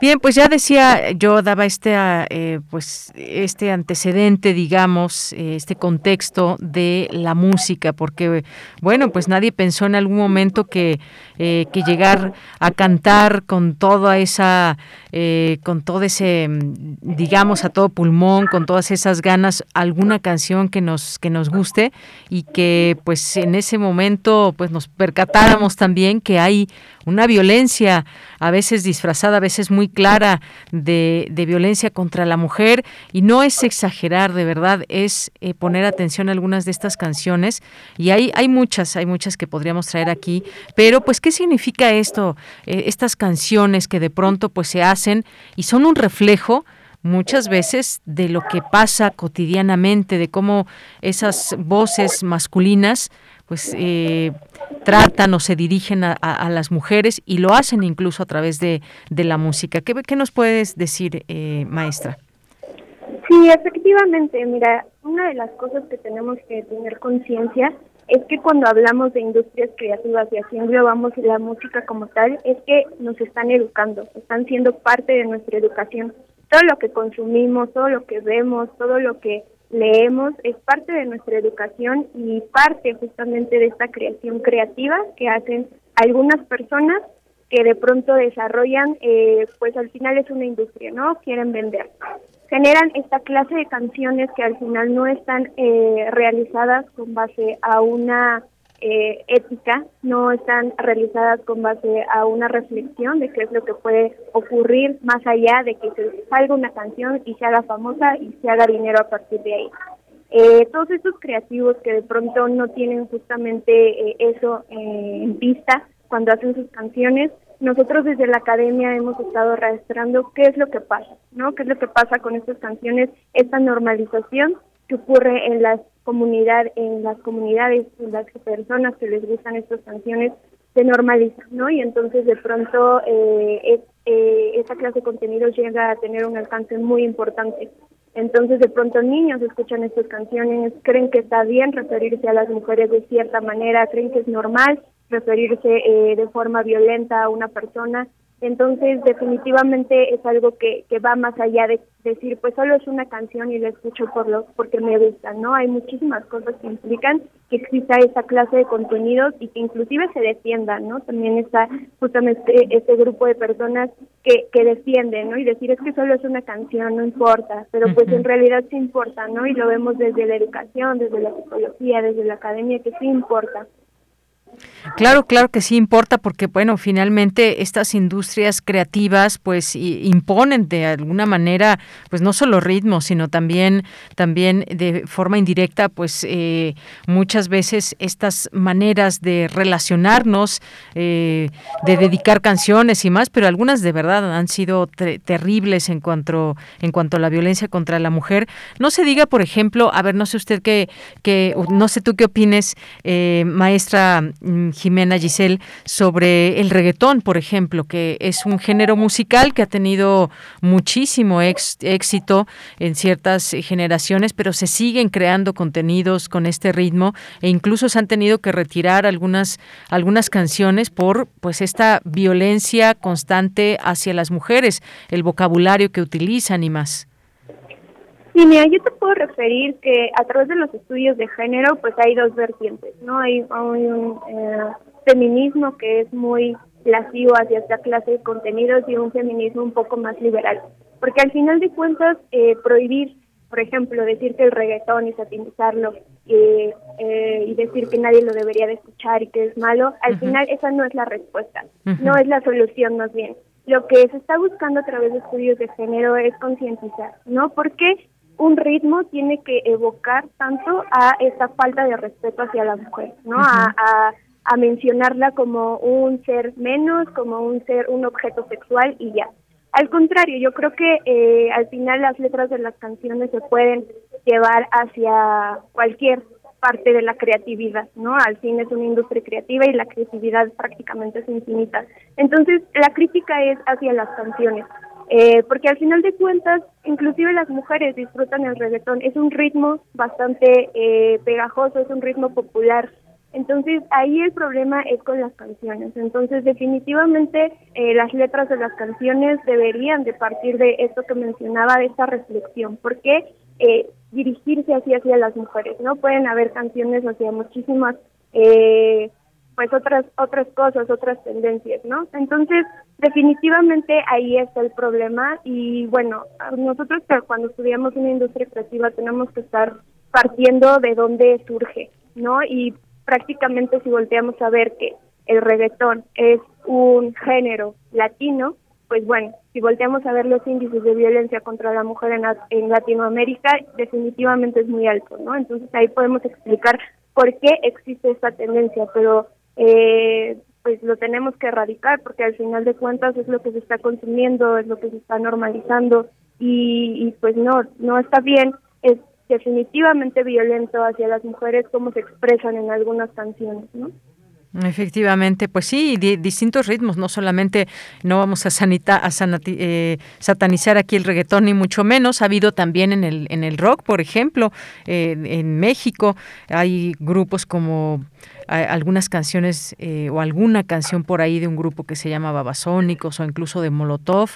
Bien, pues ya decía, yo daba este, eh, pues este antecedente, digamos, eh, este contexto de la música, porque bueno, pues nadie pensó en algún momento que, eh, llegar a cantar con toda esa, con todo ese, digamos, a todo pulmón, con todas esas ganas, alguna canción que nos que nos guste y que, pues en ese momento, pues nos percatáramos también que hay una violencia a veces disfrazada, a veces muy clara de, violencia contra la mujer y no es exagerar, de verdad, es eh, poner atención a algunas de estas canciones y hay, hay muchas, hay muchas que podríamos traer aquí, pero pues ¿qué significa esto? Eh, estas canciones que de pronto pues se hacen y son un reflejo muchas veces de lo que pasa cotidianamente, de cómo esas voces masculinas pues eh, tratan o se dirigen a, las mujeres y lo hacen incluso a través de, la música. ¿Qué, nos puedes decir, eh, maestra? Sí, efectivamente, mira, una de las cosas que tenemos que tener conciencia es que cuando hablamos de industrias creativas y así englobamos la música como tal, es que nos están educando, están siendo parte de nuestra educación. Todo lo que consumimos, todo lo que vemos, todo lo que leemos es parte de nuestra educación y parte justamente de esta creación creativa que hacen algunas personas que de pronto desarrollan, eh, pues al final es una industria, ¿no? Quieren vender generan esta clase de canciones que al final no están eh, realizadas con base a una eh, ética, no están realizadas con base a una reflexión de qué es lo que puede ocurrir más allá de que se salga una canción y se haga famosa y se haga dinero a partir de ahí. Eh, todos estos creativos que de pronto no tienen justamente eso en vista cuando hacen sus canciones, nosotros desde la academia hemos estado registrando qué es lo que pasa, ¿no? ¿Qué es lo que pasa con estas canciones, esta normalización que ocurre en las comunidades, en las comunidades, en las personas que les gustan estas canciones se normalizan, ¿no? Y entonces de pronto eh, eh, esa clase de contenidos llega a tener un alcance muy importante. Entonces de pronto niños escuchan estas canciones, creen que está bien referirse a las mujeres de cierta manera, creen que es normal referirse eh, de forma violenta a una persona. Entonces, definitivamente es algo que, que va más allá de decir, pues solo es una canción y la escucho por lo, porque me gusta, ¿no? Hay muchísimas cosas que implican que exista esa clase de contenidos y que inclusive se defiendan, ¿no? También está justamente este grupo de personas que, que defienden, ¿no? Y decir, es que solo es una canción, no importa, pero pues en realidad sí importa, ¿no? Y lo vemos desde la educación, desde la psicología, desde la academia, que sí importa. Claro, claro que sí importa porque bueno, finalmente estas industrias creativas pues imponen de alguna manera pues no solo ritmo, sino también también de forma indirecta pues eh, muchas veces estas maneras de relacionarnos, eh, de dedicar canciones y más, pero algunas de verdad han sido terribles en cuanto en cuanto a la violencia contra la mujer. No se diga, por ejemplo, a ver, no sé usted qué que no sé tú qué opines, eh, maestra Jimena Giselle sobre el reggaetón, por ejemplo, que es un género musical que ha tenido muchísimo éxito en ciertas generaciones, pero se siguen creando contenidos con este ritmo e incluso se han tenido que retirar algunas algunas canciones por pues esta violencia constante hacia las mujeres, el vocabulario que utilizan y más. Sí, mira, yo te puedo referir que a través de los estudios de género, pues hay dos vertientes, ¿no? Hay, un eh, feminismo que es muy lascivo hacia esta clase de contenidos y un feminismo un poco más liberal. Porque al final de cuentas, eh, prohibir, por ejemplo, decir que el reggaetón y satinizarlo eh, y decir que nadie lo debería de escuchar y que es malo, al final esa no es la respuesta, no es la solución más bien lo que se está buscando a través de estudios de género es concientizar, ¿no? Porque un ritmo tiene que evocar tanto a esa falta de respeto hacia la mujer, ¿no? a, a, mencionarla como un ser menos, como un ser, un objeto sexual y ya. Al contrario, yo creo que eh, al final las letras de las canciones se pueden llevar hacia cualquier parte de la creatividad, ¿no? Al fin es una industria creativa y la creatividad prácticamente es infinita. Entonces, la crítica es hacia las canciones. Eh, porque al final de cuentas, inclusive las mujeres disfrutan el reggaetón. Es un ritmo bastante eh, pegajoso, es un ritmo popular. Entonces ahí el problema es con las canciones. Entonces definitivamente eh, las letras de las canciones deberían de partir de esto que mencionaba, de esta reflexión. porque eh, dirigirse así hacia las mujeres? No pueden haber canciones hacia muchísimas eh, pues otras otras cosas, otras tendencias, ¿no? Entonces, definitivamente ahí está el problema y bueno, nosotros cuando estudiamos una industria creativa tenemos que estar partiendo de dónde surge, ¿no? Y prácticamente si volteamos a ver que el reggaetón es un género latino, pues bueno, si volteamos a ver los índices de violencia contra la mujer en, en Latinoamérica, definitivamente es muy alto, ¿no? Entonces ahí podemos explicar por qué existe esta tendencia, pero eh, pues lo tenemos que erradicar porque al final de cuentas es lo que se está consumiendo, es lo que se está normalizando y, y pues no, no está bien, es definitivamente violento hacia las mujeres como se expresan en algunas canciones, ¿no? Efectivamente, pues sí, distintos ritmos, no solamente no vamos a, sanita, a eh, satanizar aquí el reggaetón ni mucho menos, ha habido también en el, en el rock, por ejemplo, eh, en México hay grupos como algunas canciones eh, o alguna canción por ahí de un grupo que se llama Babasónicos o incluso de Molotov,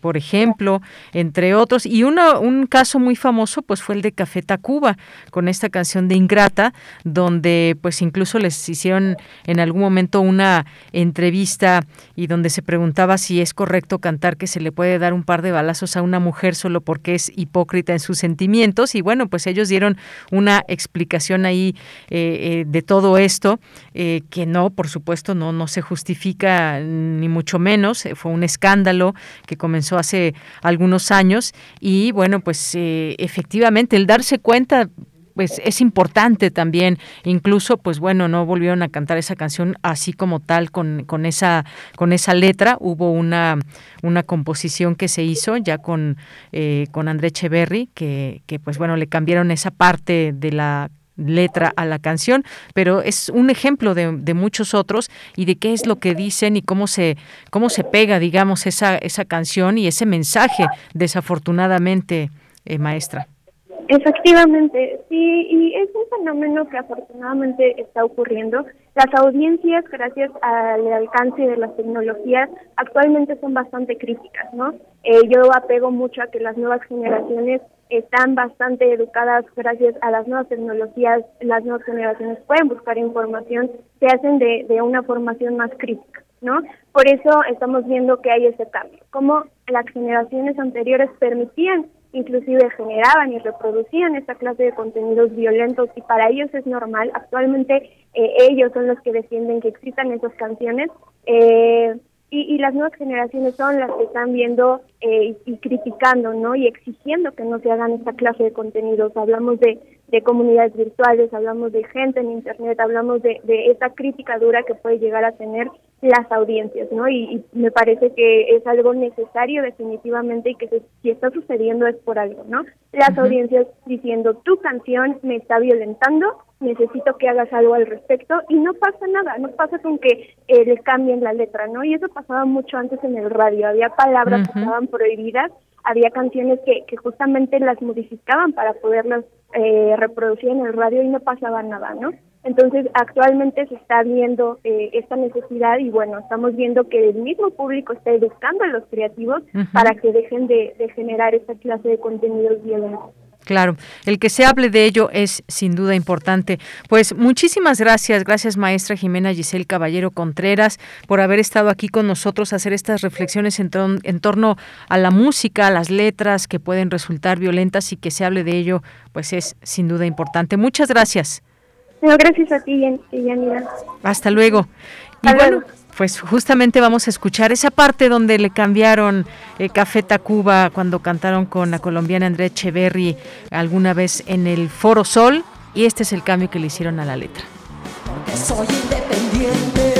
por ejemplo, entre otros. Y uno, un caso muy famoso pues fue el de Café Tacuba, con esta canción de Ingrata, donde pues incluso les hicieron en algún momento una entrevista y donde se preguntaba si es correcto cantar que se le puede dar un par de balazos a una mujer solo porque es hipócrita en sus sentimientos. Y bueno, pues ellos dieron una explicación ahí eh, eh, de todo esto, eh, que no, por supuesto, no, no se justifica ni mucho menos. Fue un escándalo que comenzó hace algunos años y bueno, pues eh, efectivamente el darse cuenta pues es importante también incluso pues bueno no volvieron a cantar esa canción así como tal con, con esa con esa letra hubo una una composición que se hizo ya con eh, con André Echeverry que, que pues bueno le cambiaron esa parte de la letra a la canción, pero es un ejemplo de, muchos otros y de qué es lo que dicen y cómo se, cómo se pega, digamos, esa, esa canción y ese mensaje, desafortunadamente, eh, maestra. Efectivamente, sí, y es un fenómeno que afortunadamente está ocurriendo. Las audiencias, gracias al alcance de las tecnologías, actualmente son bastante críticas, ¿no? Eh, yo apego mucho a que las nuevas generaciones están bastante educadas gracias a las nuevas tecnologías, las nuevas generaciones pueden buscar información, se hacen de, de una formación más crítica, ¿no? Por eso estamos viendo que hay ese cambio, como las generaciones anteriores permitían, inclusive generaban y reproducían esta clase de contenidos violentos y para ellos es normal, actualmente eh, ellos son los que defienden que existan esas canciones. Eh, y, las nuevas generaciones son las que están viendo eh, y, criticando, ¿no? Y exigiendo que no se hagan esta clase de contenidos. Hablamos de, de comunidades virtuales, hablamos de gente en Internet, hablamos de, de esa crítica dura que puede llegar a tener las audiencias, ¿no? Y, me parece que es algo necesario definitivamente y que si está sucediendo es por algo, ¿no? Las audiencias diciendo, tu canción me está violentando, necesito que hagas algo al respecto y no pasa nada, no pasa con que eh, le cambien la letra, ¿no? Y eso pasaba mucho antes en el radio, había palabras que estaban prohibidas, había canciones que, que justamente las modificaban para poderlas eh, reproducir en el radio y no pasaba nada, ¿no? Entonces, actualmente se está viendo eh, esta necesidad y bueno, estamos viendo que el mismo público está educando a los creativos para que dejen de, de generar esta clase de contenidos violentos. Claro, el que se hable de ello es sin duda importante. Pues muchísimas gracias, gracias maestra Jimena Giselle Caballero Contreras por haber estado aquí con nosotros a hacer estas reflexiones en, en, torno a la música, a las letras que pueden resultar violentas y que se hable de ello, pues es sin duda importante. Muchas gracias. No, gracias a ti, Yanira. Hasta luego. y bueno, pues justamente vamos a escuchar esa parte donde le cambiaron eh, Café Tacuba cuando cantaron con la colombiana Andrea Echeverry alguna vez en el Foro Sol. Y este es el cambio que le hicieron a la letra. Porque soy independiente,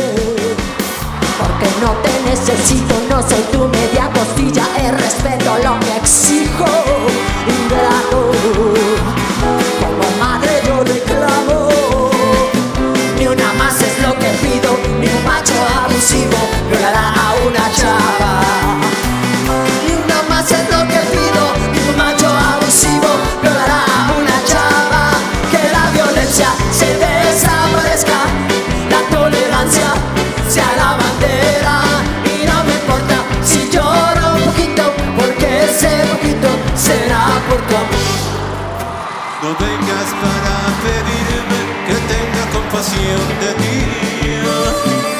porque no te necesito, no soy tu media costilla, el respeto lo que exijo, ingrato. Como madre yo reclamo una más es lo que pido, ni un macho abusivo violará a una chava. Ni una más es lo que pido, ni un macho abusivo violará a una chava. Que la violencia se desaparezca, la tolerancia sea la bandera. Y no me importa si lloro un poquito, porque ese poquito será por tu amor. No vengas para pedirme que tenga compasión de ti.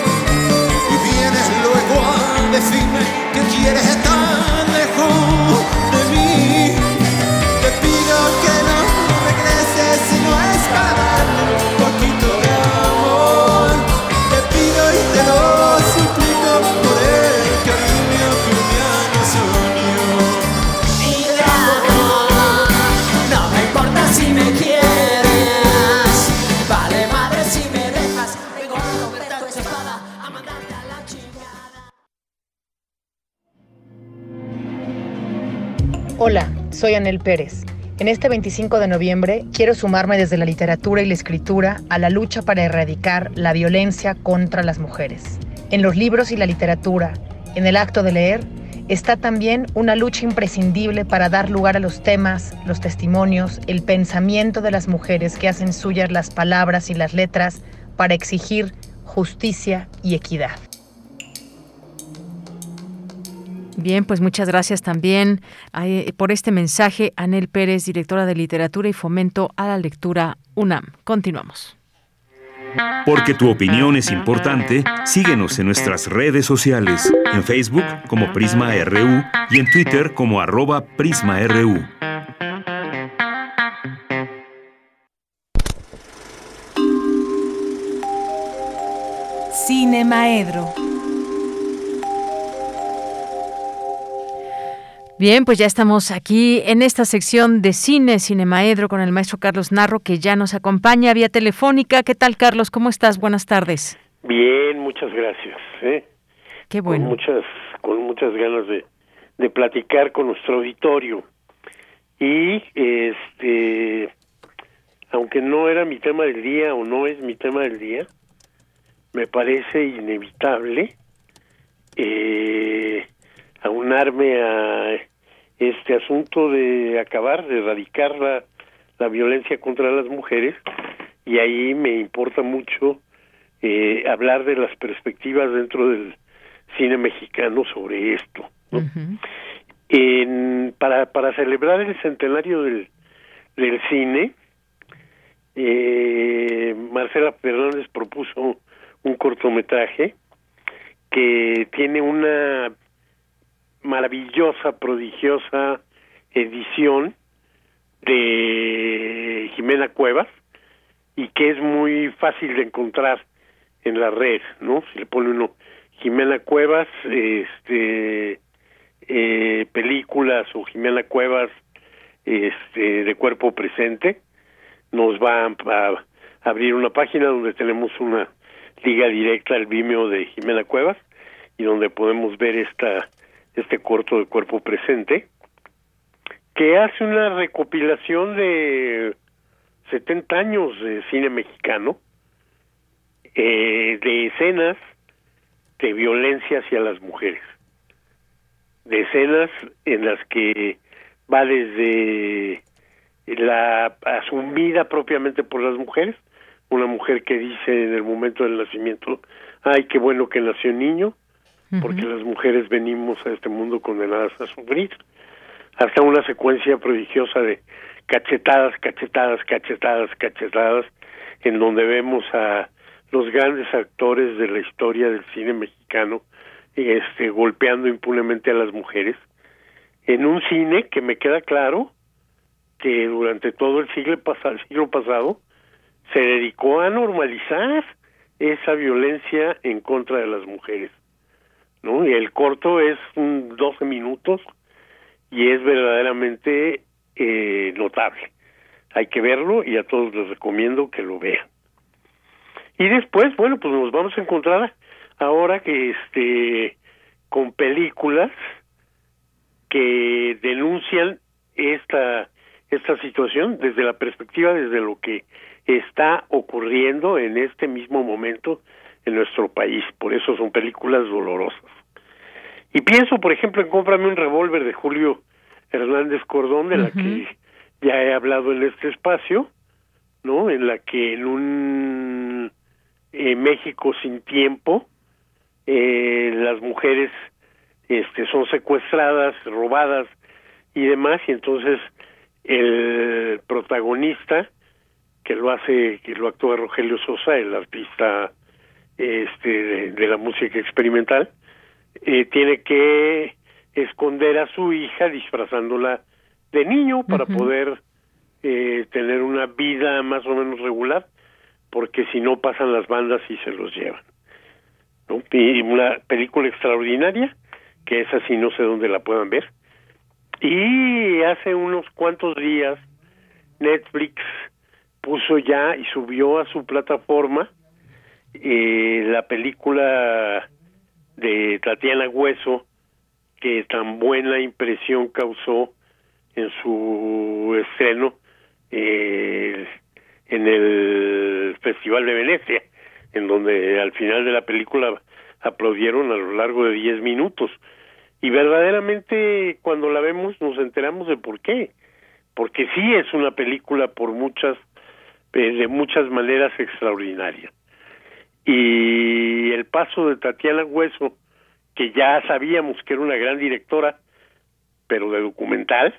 Soy Anel Pérez. En este 25 de noviembre quiero sumarme desde la literatura y la escritura a la lucha para erradicar la violencia contra las mujeres. En los libros y la literatura, en el acto de leer, está también una lucha imprescindible para dar lugar a los temas, los testimonios, el pensamiento de las mujeres que hacen suyas las palabras y las letras para exigir justicia y equidad. Bien, pues muchas gracias también eh, por este mensaje, Anel Pérez, directora de Literatura y Fomento a la Lectura UNAM. Continuamos. Porque tu opinión es importante, síguenos en nuestras redes sociales, en Facebook como Prisma RU y en Twitter como arroba PrismaRU. Cine Maedro. Bien, pues ya estamos aquí en esta sección de cine, Cinemaedro, con el maestro Carlos Narro, que ya nos acompaña vía telefónica. ¿Qué tal, Carlos? ¿Cómo estás? Buenas tardes. Bien, muchas gracias. ¿eh? Qué bueno. Con muchas, con muchas ganas de, de platicar con nuestro auditorio. Y, este, aunque no era mi tema del día o no es mi tema del día, me parece inevitable eh, aunarme a este asunto de acabar, de erradicar la, la violencia contra las mujeres y ahí me importa mucho eh, hablar de las perspectivas dentro del cine mexicano sobre esto. en, para, para celebrar el centenario del, del cine, eh, Marcela Fernández propuso un cortometraje que tiene una maravillosa, prodigiosa edición de Jimena Cuevas y que es muy fácil de encontrar en la red, ¿no? Si le pone uno Jimena Cuevas, este, eh, películas o Jimena Cuevas, este, de cuerpo presente, nos va a, abrir una página donde tenemos una liga directa al Vimeo de Jimena Cuevas y donde podemos ver esta este corto de cuerpo presente, que hace una recopilación de 70 años de cine mexicano, eh, de escenas de violencia hacia las mujeres, de escenas en las que va desde la asumida propiamente por las mujeres, una mujer que dice en el momento del nacimiento, ay, qué bueno que nació niño, porque las mujeres venimos a este mundo condenadas a sufrir, hasta una secuencia prodigiosa de cachetadas, cachetadas, cachetadas, cachetadas, en donde vemos a los grandes actores de la historia del cine mexicano este golpeando impunemente a las mujeres en un cine que me queda claro que durante todo el siglo pasado, siglo pasado se dedicó a normalizar esa violencia en contra de las mujeres ¿no? El corto es 12 minutos y es verdaderamente eh, notable. Hay que verlo y a todos les recomiendo que lo vean. Y después, bueno, pues nos vamos a encontrar ahora que este con películas que denuncian esta esta situación desde la perspectiva desde lo que está ocurriendo en este mismo momento en nuestro país. Por eso son películas dolorosas. Y pienso, por ejemplo, en Cómprame un revólver de Julio Hernández Cordón, de la que ya he hablado en este espacio, ¿no? En la que en un eh, México sin tiempo, eh, las mujeres este, son secuestradas, robadas y demás, y entonces el protagonista, que lo hace, que lo actúa Rogelio Sosa, el artista este, de la música experimental, eh, tiene que esconder a su hija disfrazándola de niño para poder eh, tener una vida más o menos regular, porque si no pasan las bandas y se los llevan. ¿no? Y una película extraordinaria, que es así, no sé dónde la puedan ver. Y hace unos cuantos días Netflix puso ya y subió a su plataforma eh, la película de Tatiana Hueso que tan buena impresión causó en su estreno eh, en el Festival de Venecia, en donde al final de la película aplaudieron a lo largo de 10 minutos. Y verdaderamente cuando la vemos nos enteramos de por qué. Porque sí es una película por muchas, eh, de muchas maneras extraordinaria. Y el paso de Tatiana Hueso, que ya sabíamos que era una gran directora, pero de documental,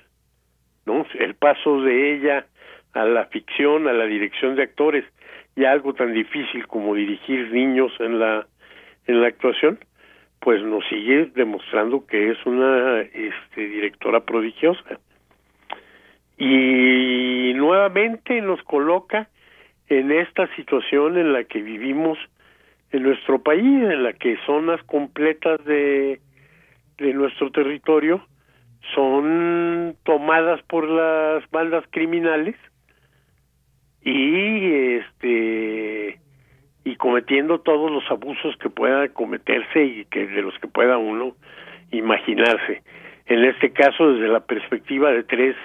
¿no? El paso de ella a la ficción, a la dirección de actores, y algo tan difícil como dirigir niños en la en la actuación, pues nos sigue demostrando que es una este, directora prodigiosa. Y nuevamente nos coloca en esta situación en la que vivimos en nuestro país, en la que zonas completas de, de nuestro territorio son tomadas por las bandas criminales y este y cometiendo todos los abusos que pueda cometerse y que de los que pueda uno imaginarse. En este caso desde la perspectiva de tres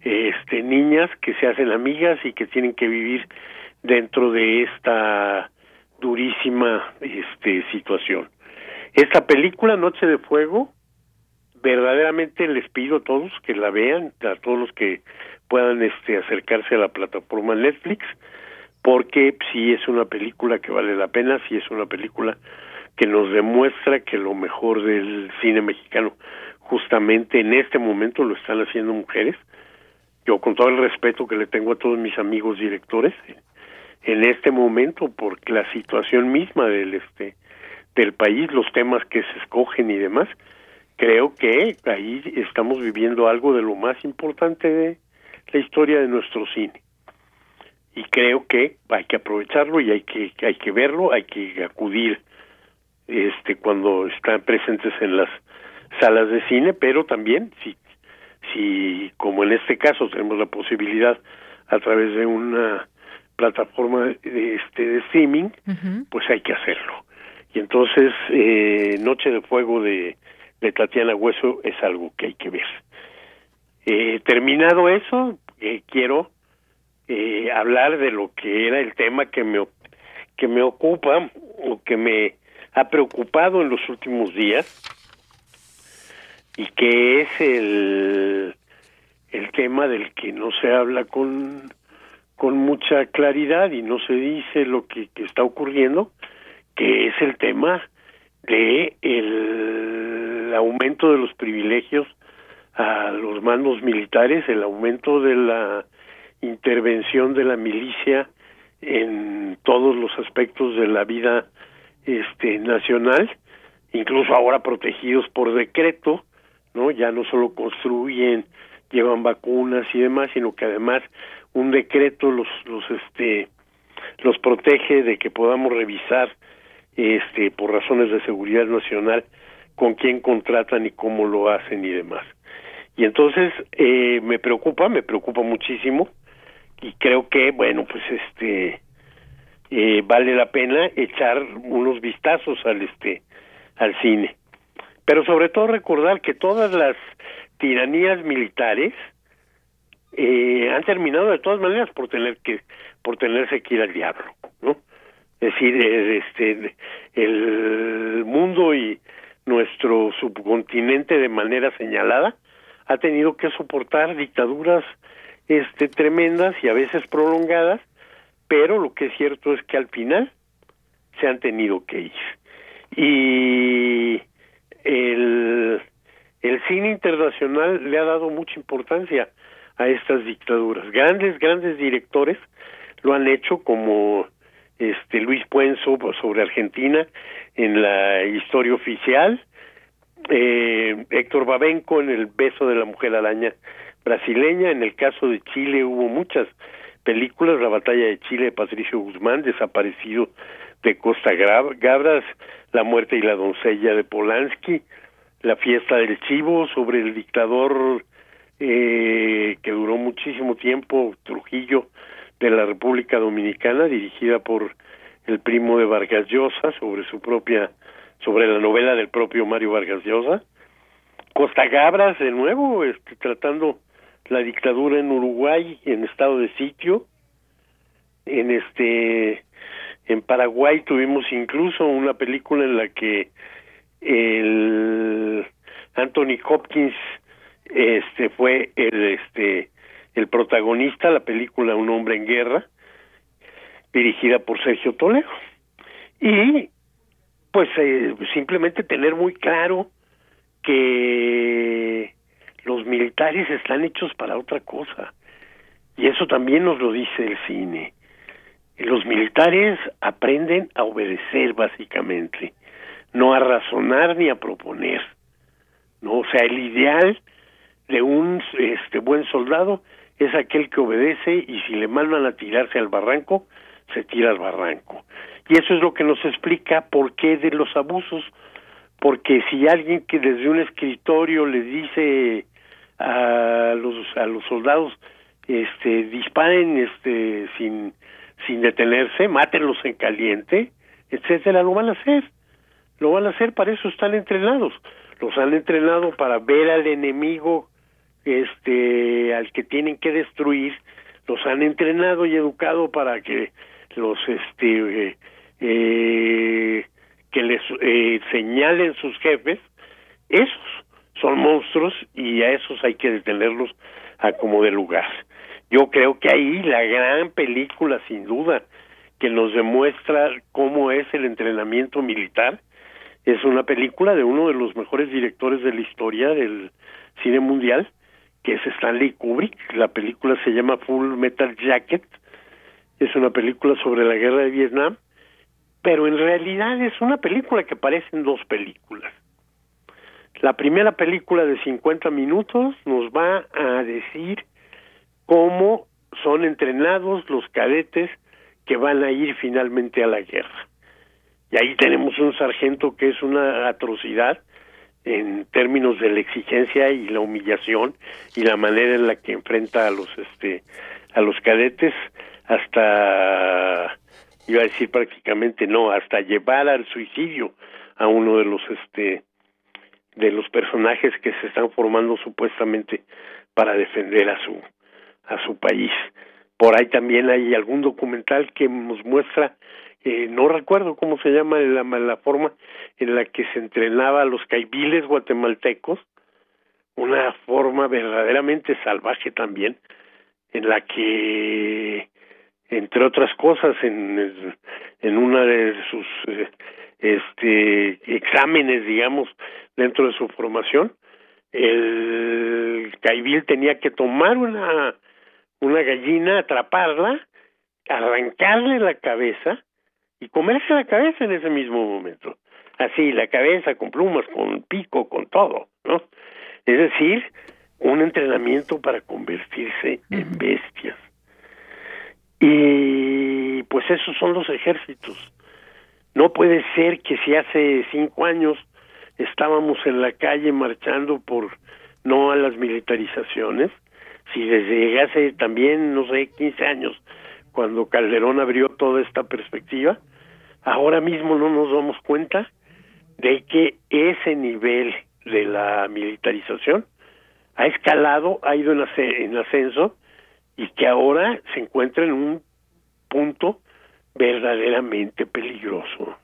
este niñas que se hacen amigas y que tienen que vivir dentro de esta durísima este situación. Esta película Noche de Fuego verdaderamente les pido a todos que la vean, a todos los que puedan este acercarse a la plataforma Netflix, porque sí es una película que vale la pena, sí es una película que nos demuestra que lo mejor del cine mexicano justamente en este momento lo están haciendo mujeres. Yo con todo el respeto que le tengo a todos mis amigos directores, en este momento por la situación misma del este del país, los temas que se escogen y demás, creo que ahí estamos viviendo algo de lo más importante de la historia de nuestro cine. Y creo que hay que aprovecharlo y hay que hay que verlo, hay que acudir este cuando están presentes en las salas de cine, pero también si si como en este caso tenemos la posibilidad a través de una plataforma de, este de streaming, pues hay que hacerlo. Y entonces eh, Noche de Fuego de de Tatiana Hueso es algo que hay que ver. Eh, terminado eso, eh, quiero eh, hablar de lo que era el tema que me que me ocupa o que me ha preocupado en los últimos días y que es el el tema del que no se habla con con mucha claridad y no se dice lo que, que está ocurriendo, que es el tema de el aumento de los privilegios a los mandos militares, el aumento de la intervención de la milicia en todos los aspectos de la vida este nacional, incluso ahora protegidos por decreto, ¿no? Ya no solo construyen, llevan vacunas y demás, sino que además un decreto los los este los protege de que podamos revisar este por razones de seguridad nacional con quién contratan y cómo lo hacen y demás. Y entonces eh, me preocupa, me preocupa muchísimo y creo que bueno pues este eh, vale la pena echar unos vistazos al este al cine, pero sobre todo recordar que todas las tiranías militares eh, han terminado de todas maneras por tener que por tenerse que ir al diablo, ¿no? Es decir, este, el mundo y nuestro subcontinente de manera señalada ha tenido que soportar dictaduras este tremendas y a veces prolongadas, pero lo que es cierto es que al final se han tenido que ir. Y el, el cine internacional le ha dado mucha importancia a estas dictaduras. Grandes, grandes directores lo han hecho como este Luis Puenzo sobre Argentina en la historia oficial, eh, Héctor Babenco en el beso de la mujer araña brasileña, en el caso de Chile hubo muchas películas, la batalla de Chile de Patricio Guzmán, desaparecido de Costa Gabras, La muerte y la doncella de Polanski, La fiesta del chivo sobre el dictador eh, que duró muchísimo tiempo, Trujillo, de la República Dominicana, dirigida por el primo de Vargas Llosa, sobre su propia, sobre la novela del propio Mario Vargas Llosa. Costa Gabras, de nuevo, este, tratando la dictadura en Uruguay en estado de sitio. En este en Paraguay tuvimos incluso una película en la que el Anthony Hopkins este fue el este el protagonista la película Un hombre en guerra dirigida por Sergio Toledo. Y pues eh, simplemente tener muy claro que los militares están hechos para otra cosa. Y eso también nos lo dice el cine. Los militares aprenden a obedecer básicamente. No a razonar ni a proponer. No o sea el ideal de un este buen soldado es aquel que obedece y si le mandan a tirarse al barranco se tira al barranco. Y eso es lo que nos explica por qué de los abusos porque si alguien que desde un escritorio le dice a los a los soldados este disparen este sin sin detenerse mátenlos en caliente etcétera lo van a hacer. Lo van a hacer para eso están entrenados. Los han entrenado para ver al enemigo este al que tienen que destruir los han entrenado y educado para que los este eh, eh, que les eh, señalen sus jefes esos son monstruos y a esos hay que detenerlos a como de lugar. Yo creo que ahí la gran película sin duda que nos demuestra cómo es el entrenamiento militar es una película de uno de los mejores directores de la historia del cine mundial que es Stanley Kubrick. La película se llama Full Metal Jacket. Es una película sobre la guerra de Vietnam pero en realidad es una película que parecen dos películas. La primera película de 50 minutos nos va a decir cómo son entrenados los cadetes que van a ir finalmente a la guerra. Y ahí tenemos un sargento que es una atrocidad en términos de la exigencia y la humillación y la manera en la que enfrenta a los este a los cadetes hasta iba a decir prácticamente no hasta llevar al suicidio a uno de los este de los personajes que se están formando supuestamente para defender a su a su país. Por ahí también hay algún documental que nos muestra, eh, no recuerdo cómo se llama la, la forma en la que se entrenaba a los caibiles guatemaltecos, una forma verdaderamente salvaje también, en la que, entre otras cosas, en, en una de sus eh, este exámenes, digamos, dentro de su formación, el caibil tenía que tomar una una gallina, atraparla, arrancarle la cabeza y comerse la cabeza en ese mismo momento. Así, la cabeza con plumas, con pico, con todo, ¿no? Es decir, un entrenamiento para convertirse en bestias. Y pues esos son los ejércitos. No puede ser que si hace cinco años estábamos en la calle marchando por no a las militarizaciones, si desde hace también, no sé, 15 años, cuando Calderón abrió toda esta perspectiva, ahora mismo no nos damos cuenta de que ese nivel de la militarización ha escalado, ha ido en, ascenso y que ahora se encuentra en un punto verdaderamente peligroso.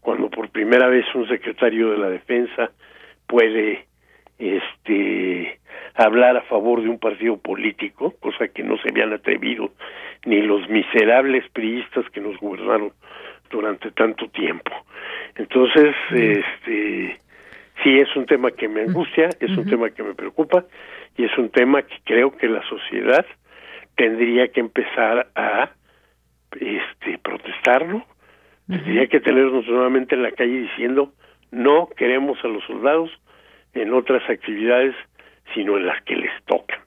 Cuando por primera vez un secretario de la defensa puede este hablar a favor de un partido político, cosa que no se habían atrevido ni los miserables priistas que nos gobernaron durante tanto tiempo. Entonces, este sí es un tema que me angustia, es un tema que me preocupa y es un tema que creo que la sociedad tendría que empezar a este protestarlo, tendría que tenernos nuevamente en la calle diciendo no queremos a los soldados en otras actividades sino en las que les tocan.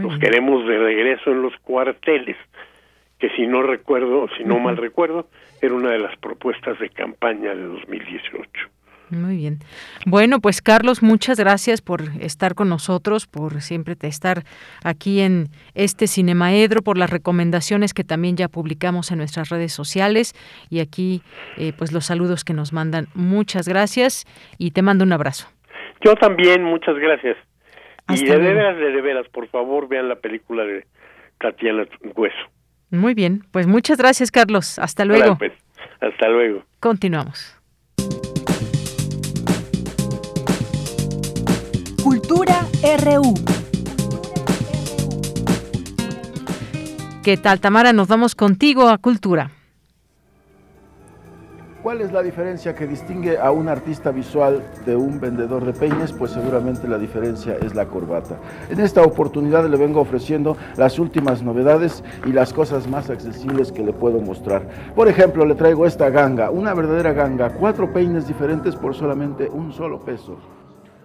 Los queremos de regreso en los cuarteles, que si no recuerdo, si no mal recuerdo, era una de las propuestas de campaña de 2018. Muy bien. Bueno, pues Carlos, muchas gracias por estar con nosotros, por siempre estar aquí en este Cinemaedro, por las recomendaciones que también ya publicamos en nuestras redes sociales y aquí eh, pues los saludos que nos mandan. Muchas gracias y te mando un abrazo. Yo también, muchas gracias. Y de veras, de veras, por favor, vean la película de Tatiana Hueso. Muy bien, pues muchas gracias, Carlos. Hasta luego. Pues, hasta luego. Continuamos. Cultura RU. ¿Qué tal, Tamara? Nos vamos contigo a Cultura. ¿Cuál es la diferencia que distingue a un artista visual de un vendedor de peines? Pues seguramente la diferencia es la corbata. En esta oportunidad le vengo ofreciendo las últimas novedades y las cosas más accesibles que le puedo mostrar. Por ejemplo, le traigo esta ganga, una verdadera ganga, cuatro peines diferentes por solamente un solo peso.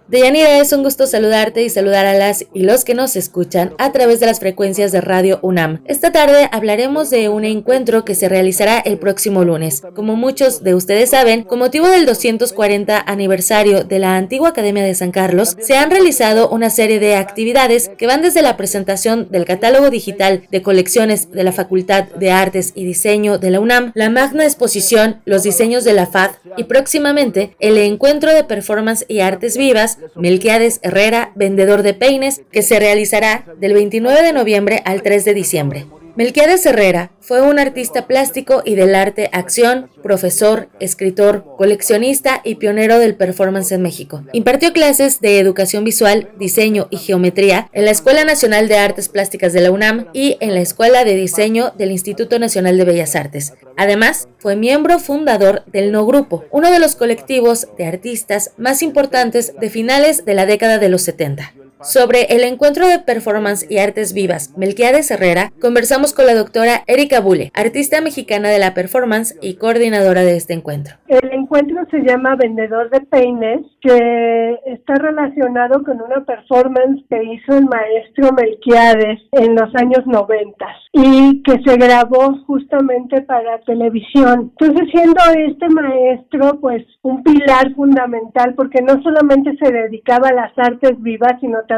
Deyanira, es un gusto saludarte y saludar a las y los que nos escuchan a través de las frecuencias de Radio UNAM. Esta tarde hablaremos de un encuentro que se realizará el próximo lunes. Como muchos de ustedes saben, con motivo del 240 aniversario de la antigua Academia de San Carlos, se han realizado una serie de actividades que van desde la presentación del catálogo digital de colecciones de la Facultad de Artes y Diseño de la UNAM, la magna exposición, los diseños de la FAD y próximamente el encuentro de performance y artes vivas Melquiades Herrera, vendedor de peines, que se realizará del 29 de noviembre al 3 de diciembre. Melquiades Herrera fue un artista plástico y del arte acción, profesor, escritor, coleccionista y pionero del performance en México. Impartió clases de educación visual, diseño y geometría en la Escuela Nacional de Artes Plásticas de la UNAM y en la Escuela de Diseño del Instituto Nacional de Bellas Artes. Además, fue miembro fundador del No Grupo, uno de los colectivos de artistas más importantes de finales de la década de los 70. Sobre el encuentro de performance y artes vivas Melquiades Herrera, conversamos con la doctora Erika Bule, artista mexicana de la performance y coordinadora de este encuentro. El encuentro se llama Vendedor de Peines, que está relacionado con una performance que hizo el maestro Melquiades en los años 90 y que se grabó justamente para televisión. Entonces, siendo este maestro, pues, un pilar fundamental, porque no solamente se dedicaba a las artes vivas, sino también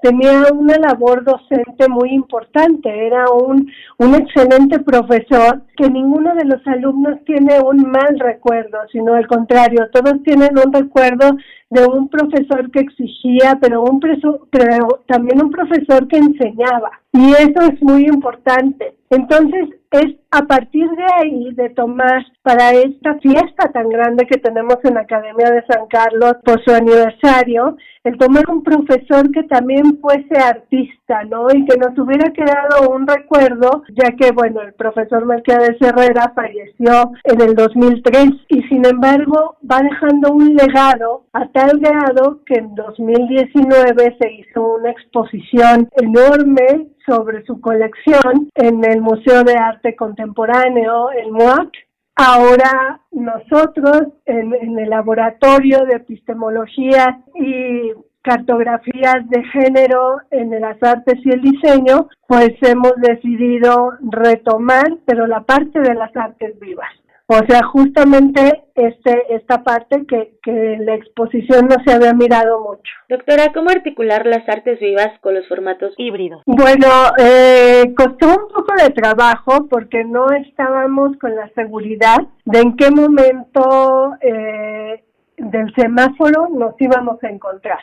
tenía una labor docente muy importante, era un, un excelente profesor que ninguno de los alumnos tiene un mal recuerdo, sino al contrario, todos tienen un recuerdo de un profesor que exigía, pero, un pero también un profesor que enseñaba. Y eso es muy importante. Entonces, es a partir de ahí de tomar para esta fiesta tan grande que tenemos en la Academia de San Carlos por su aniversario, el tomar un profesor que también fuese artista, ¿no? Y que nos hubiera quedado un recuerdo, ya que, bueno, el profesor Melquiades Herrera falleció en el 2003 y sin embargo va dejando un legado a tal grado que en 2019 se hizo una exposición enorme sobre su colección en el Museo de Arte Contemporáneo, el MUAC. Ahora nosotros en, en el laboratorio de epistemología y cartografías de género en las artes y el diseño, pues hemos decidido retomar, pero la parte de las artes vivas. O sea, justamente este, esta parte que, que la exposición no se había mirado mucho. Doctora, ¿cómo articular las artes vivas con los formatos híbridos? Bueno, eh, costó un poco de trabajo porque no estábamos con la seguridad de en qué momento eh, del semáforo nos íbamos a encontrar.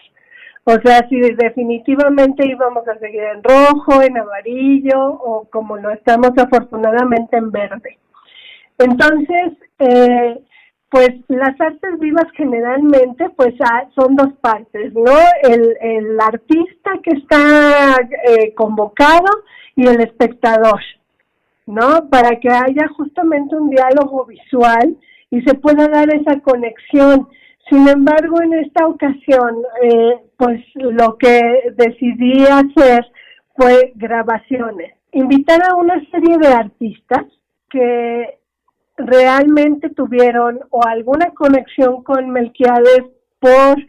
O sea, si definitivamente íbamos a seguir en rojo, en amarillo o como lo estamos afortunadamente en verde. Entonces, eh, pues las artes vivas generalmente pues ah, son dos partes, ¿no? El, el artista que está eh, convocado y el espectador, ¿no? Para que haya justamente un diálogo visual y se pueda dar esa conexión. Sin embargo, en esta ocasión, eh, pues lo que decidí hacer fue grabaciones. Invitar a una serie de artistas que realmente tuvieron o alguna conexión con Melquiades por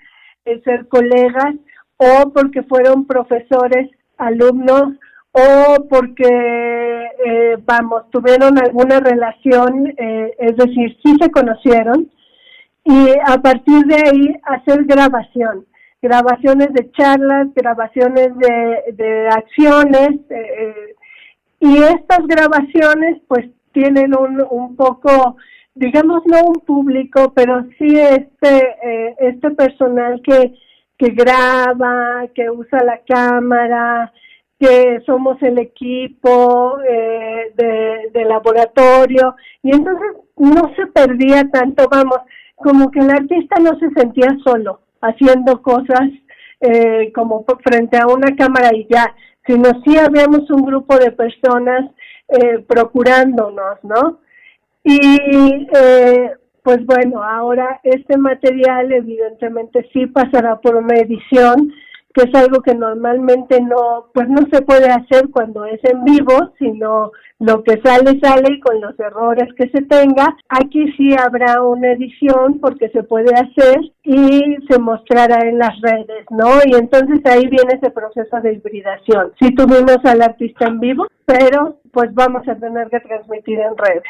eh, ser colegas o porque fueron profesores, alumnos o porque, eh, vamos, tuvieron alguna relación, eh, es decir, sí se conocieron y a partir de ahí hacer grabación, grabaciones de charlas, grabaciones de, de acciones y estas grabaciones pues tienen un, un poco, digamos, no un público, pero sí este, eh, este personal que, que graba, que usa la cámara, que somos el equipo eh, de, de, laboratorio. Y entonces no se perdía tanto, vamos, como que el artista no se sentía solo haciendo cosas eh, como frente a una cámara y ya, sino sí habíamos un grupo de personas eh, procurándonos, ¿no? Y eh, pues bueno, ahora este material evidentemente sí pasará por una edición, que es algo que normalmente no, pues no se puede hacer cuando es en vivo, sino lo que sale sale y con los errores que se tenga. Aquí sí habrá una edición porque se puede hacer y se mostrará en las redes, ¿no? Y entonces ahí viene ese proceso de hibridación. Sí tuvimos al artista en vivo, pero pues vamos a tener que transmitir en redes.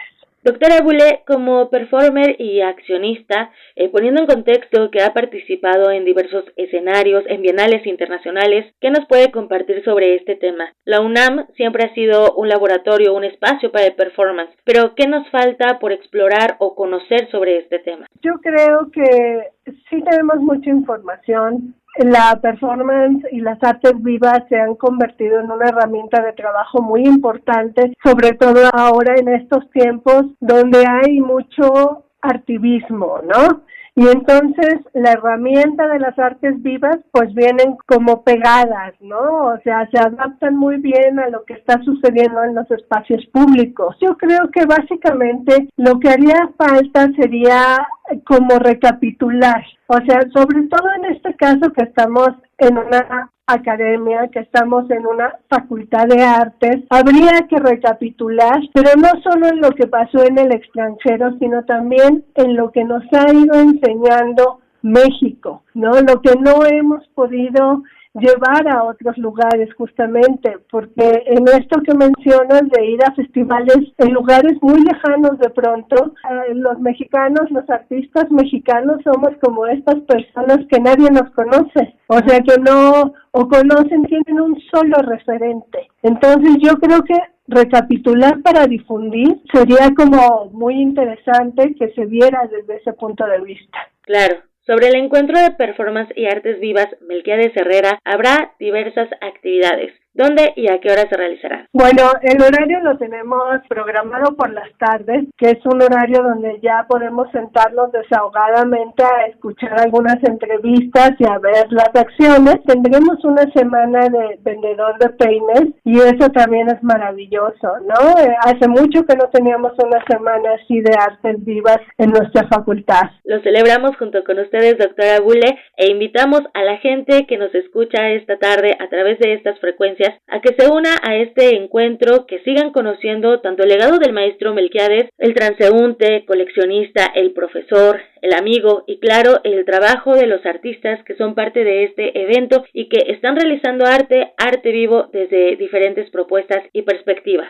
Doctora Bule, como performer y accionista, eh, poniendo en contexto que ha participado en diversos escenarios, en bienales internacionales, ¿qué nos puede compartir sobre este tema? La UNAM siempre ha sido un laboratorio, un espacio para el performance, pero ¿qué nos falta por explorar o conocer sobre este tema? Yo creo que sí tenemos mucha información, la performance y las artes vivas se han convertido en una herramienta de trabajo muy importante, sobre todo ahora en estos tiempos donde hay mucho activismo, ¿no? Y entonces la herramienta de las artes vivas pues vienen como pegadas, ¿no? O sea, se adaptan muy bien a lo que está sucediendo en los espacios públicos. Yo creo que básicamente lo que haría falta sería como recapitular, o sea, sobre todo en este caso que estamos en una academia, que estamos en una facultad de artes, habría que recapitular, pero no solo en lo que pasó en el extranjero, sino también en lo que nos ha ido enseñando México, ¿no? Lo que no hemos podido llevar a otros lugares justamente, porque en esto que mencionas de ir a festivales en lugares muy lejanos de pronto, eh, los mexicanos, los artistas mexicanos somos como estas personas que nadie nos conoce, o sea que no, o conocen, tienen un solo referente. Entonces yo creo que recapitular para difundir sería como muy interesante que se viera desde ese punto de vista. Claro, sobre el encuentro de performance y artes vivas Melquiades Herrera habrá diversas actividades. ¿Dónde y a qué hora se realizará? Bueno, el horario lo tenemos programado por las tardes, que es un horario donde ya podemos sentarnos desahogadamente a escuchar algunas entrevistas y a ver las acciones. Tendremos una semana de vendedor de peines y eso también es maravilloso, ¿no? Eh, hace mucho que no teníamos una semana así de artes vivas en nuestra facultad. Lo celebramos junto con ustedes, doctora Bule, e invitamos a la gente que nos escucha esta tarde a través de estas frecuencias a que se una a este encuentro, que sigan conociendo tanto el legado del maestro Melquiades, el transeúnte, coleccionista, el profesor, el amigo y claro, el trabajo de los artistas que son parte de este evento y que están realizando arte, arte vivo desde diferentes propuestas y perspectivas.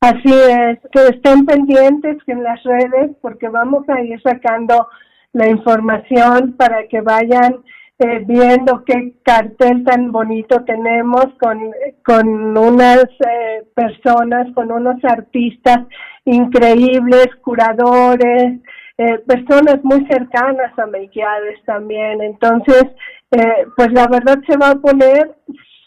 Así es, que estén pendientes en las redes porque vamos a ir sacando la información para que vayan eh, viendo qué cartel tan bonito tenemos con, con unas eh, personas, con unos artistas increíbles, curadores, eh, personas muy cercanas a Melquiades también. Entonces, pues la verdad se va a poner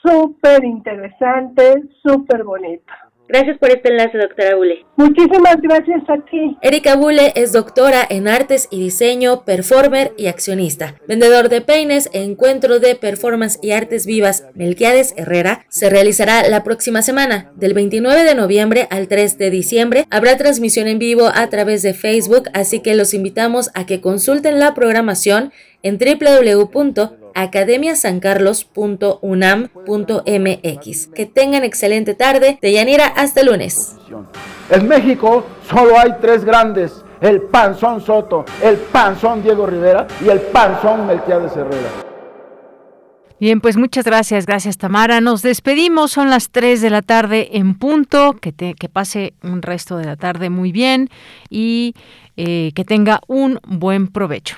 súper interesante, súper bonito. Gracias por este enlace, doctora Bule. Muchísimas gracias a ti. Erika Bule es doctora en artes y diseño, performer y accionista. Vendedor de peines, encuentro de performance y artes vivas Melquiades Herrera se realizará la próxima semana. Del 29 de noviembre al 3 de diciembre habrá transmisión en vivo a través de Facebook, así que los invitamos a que consulten la programación en www.academiasancarlos.unam.mx. Que tengan excelente tarde. De Yanira, hasta lunes. En México solo hay tres grandes. El panzón Soto, el panzón Diego Rivera y el panzón Melquiades Herrera. Bien, pues muchas gracias, gracias Tamara. Nos despedimos, son las 3 de la tarde en punto, que, te, que pase un resto de la tarde muy bien y eh, que tenga un buen provecho.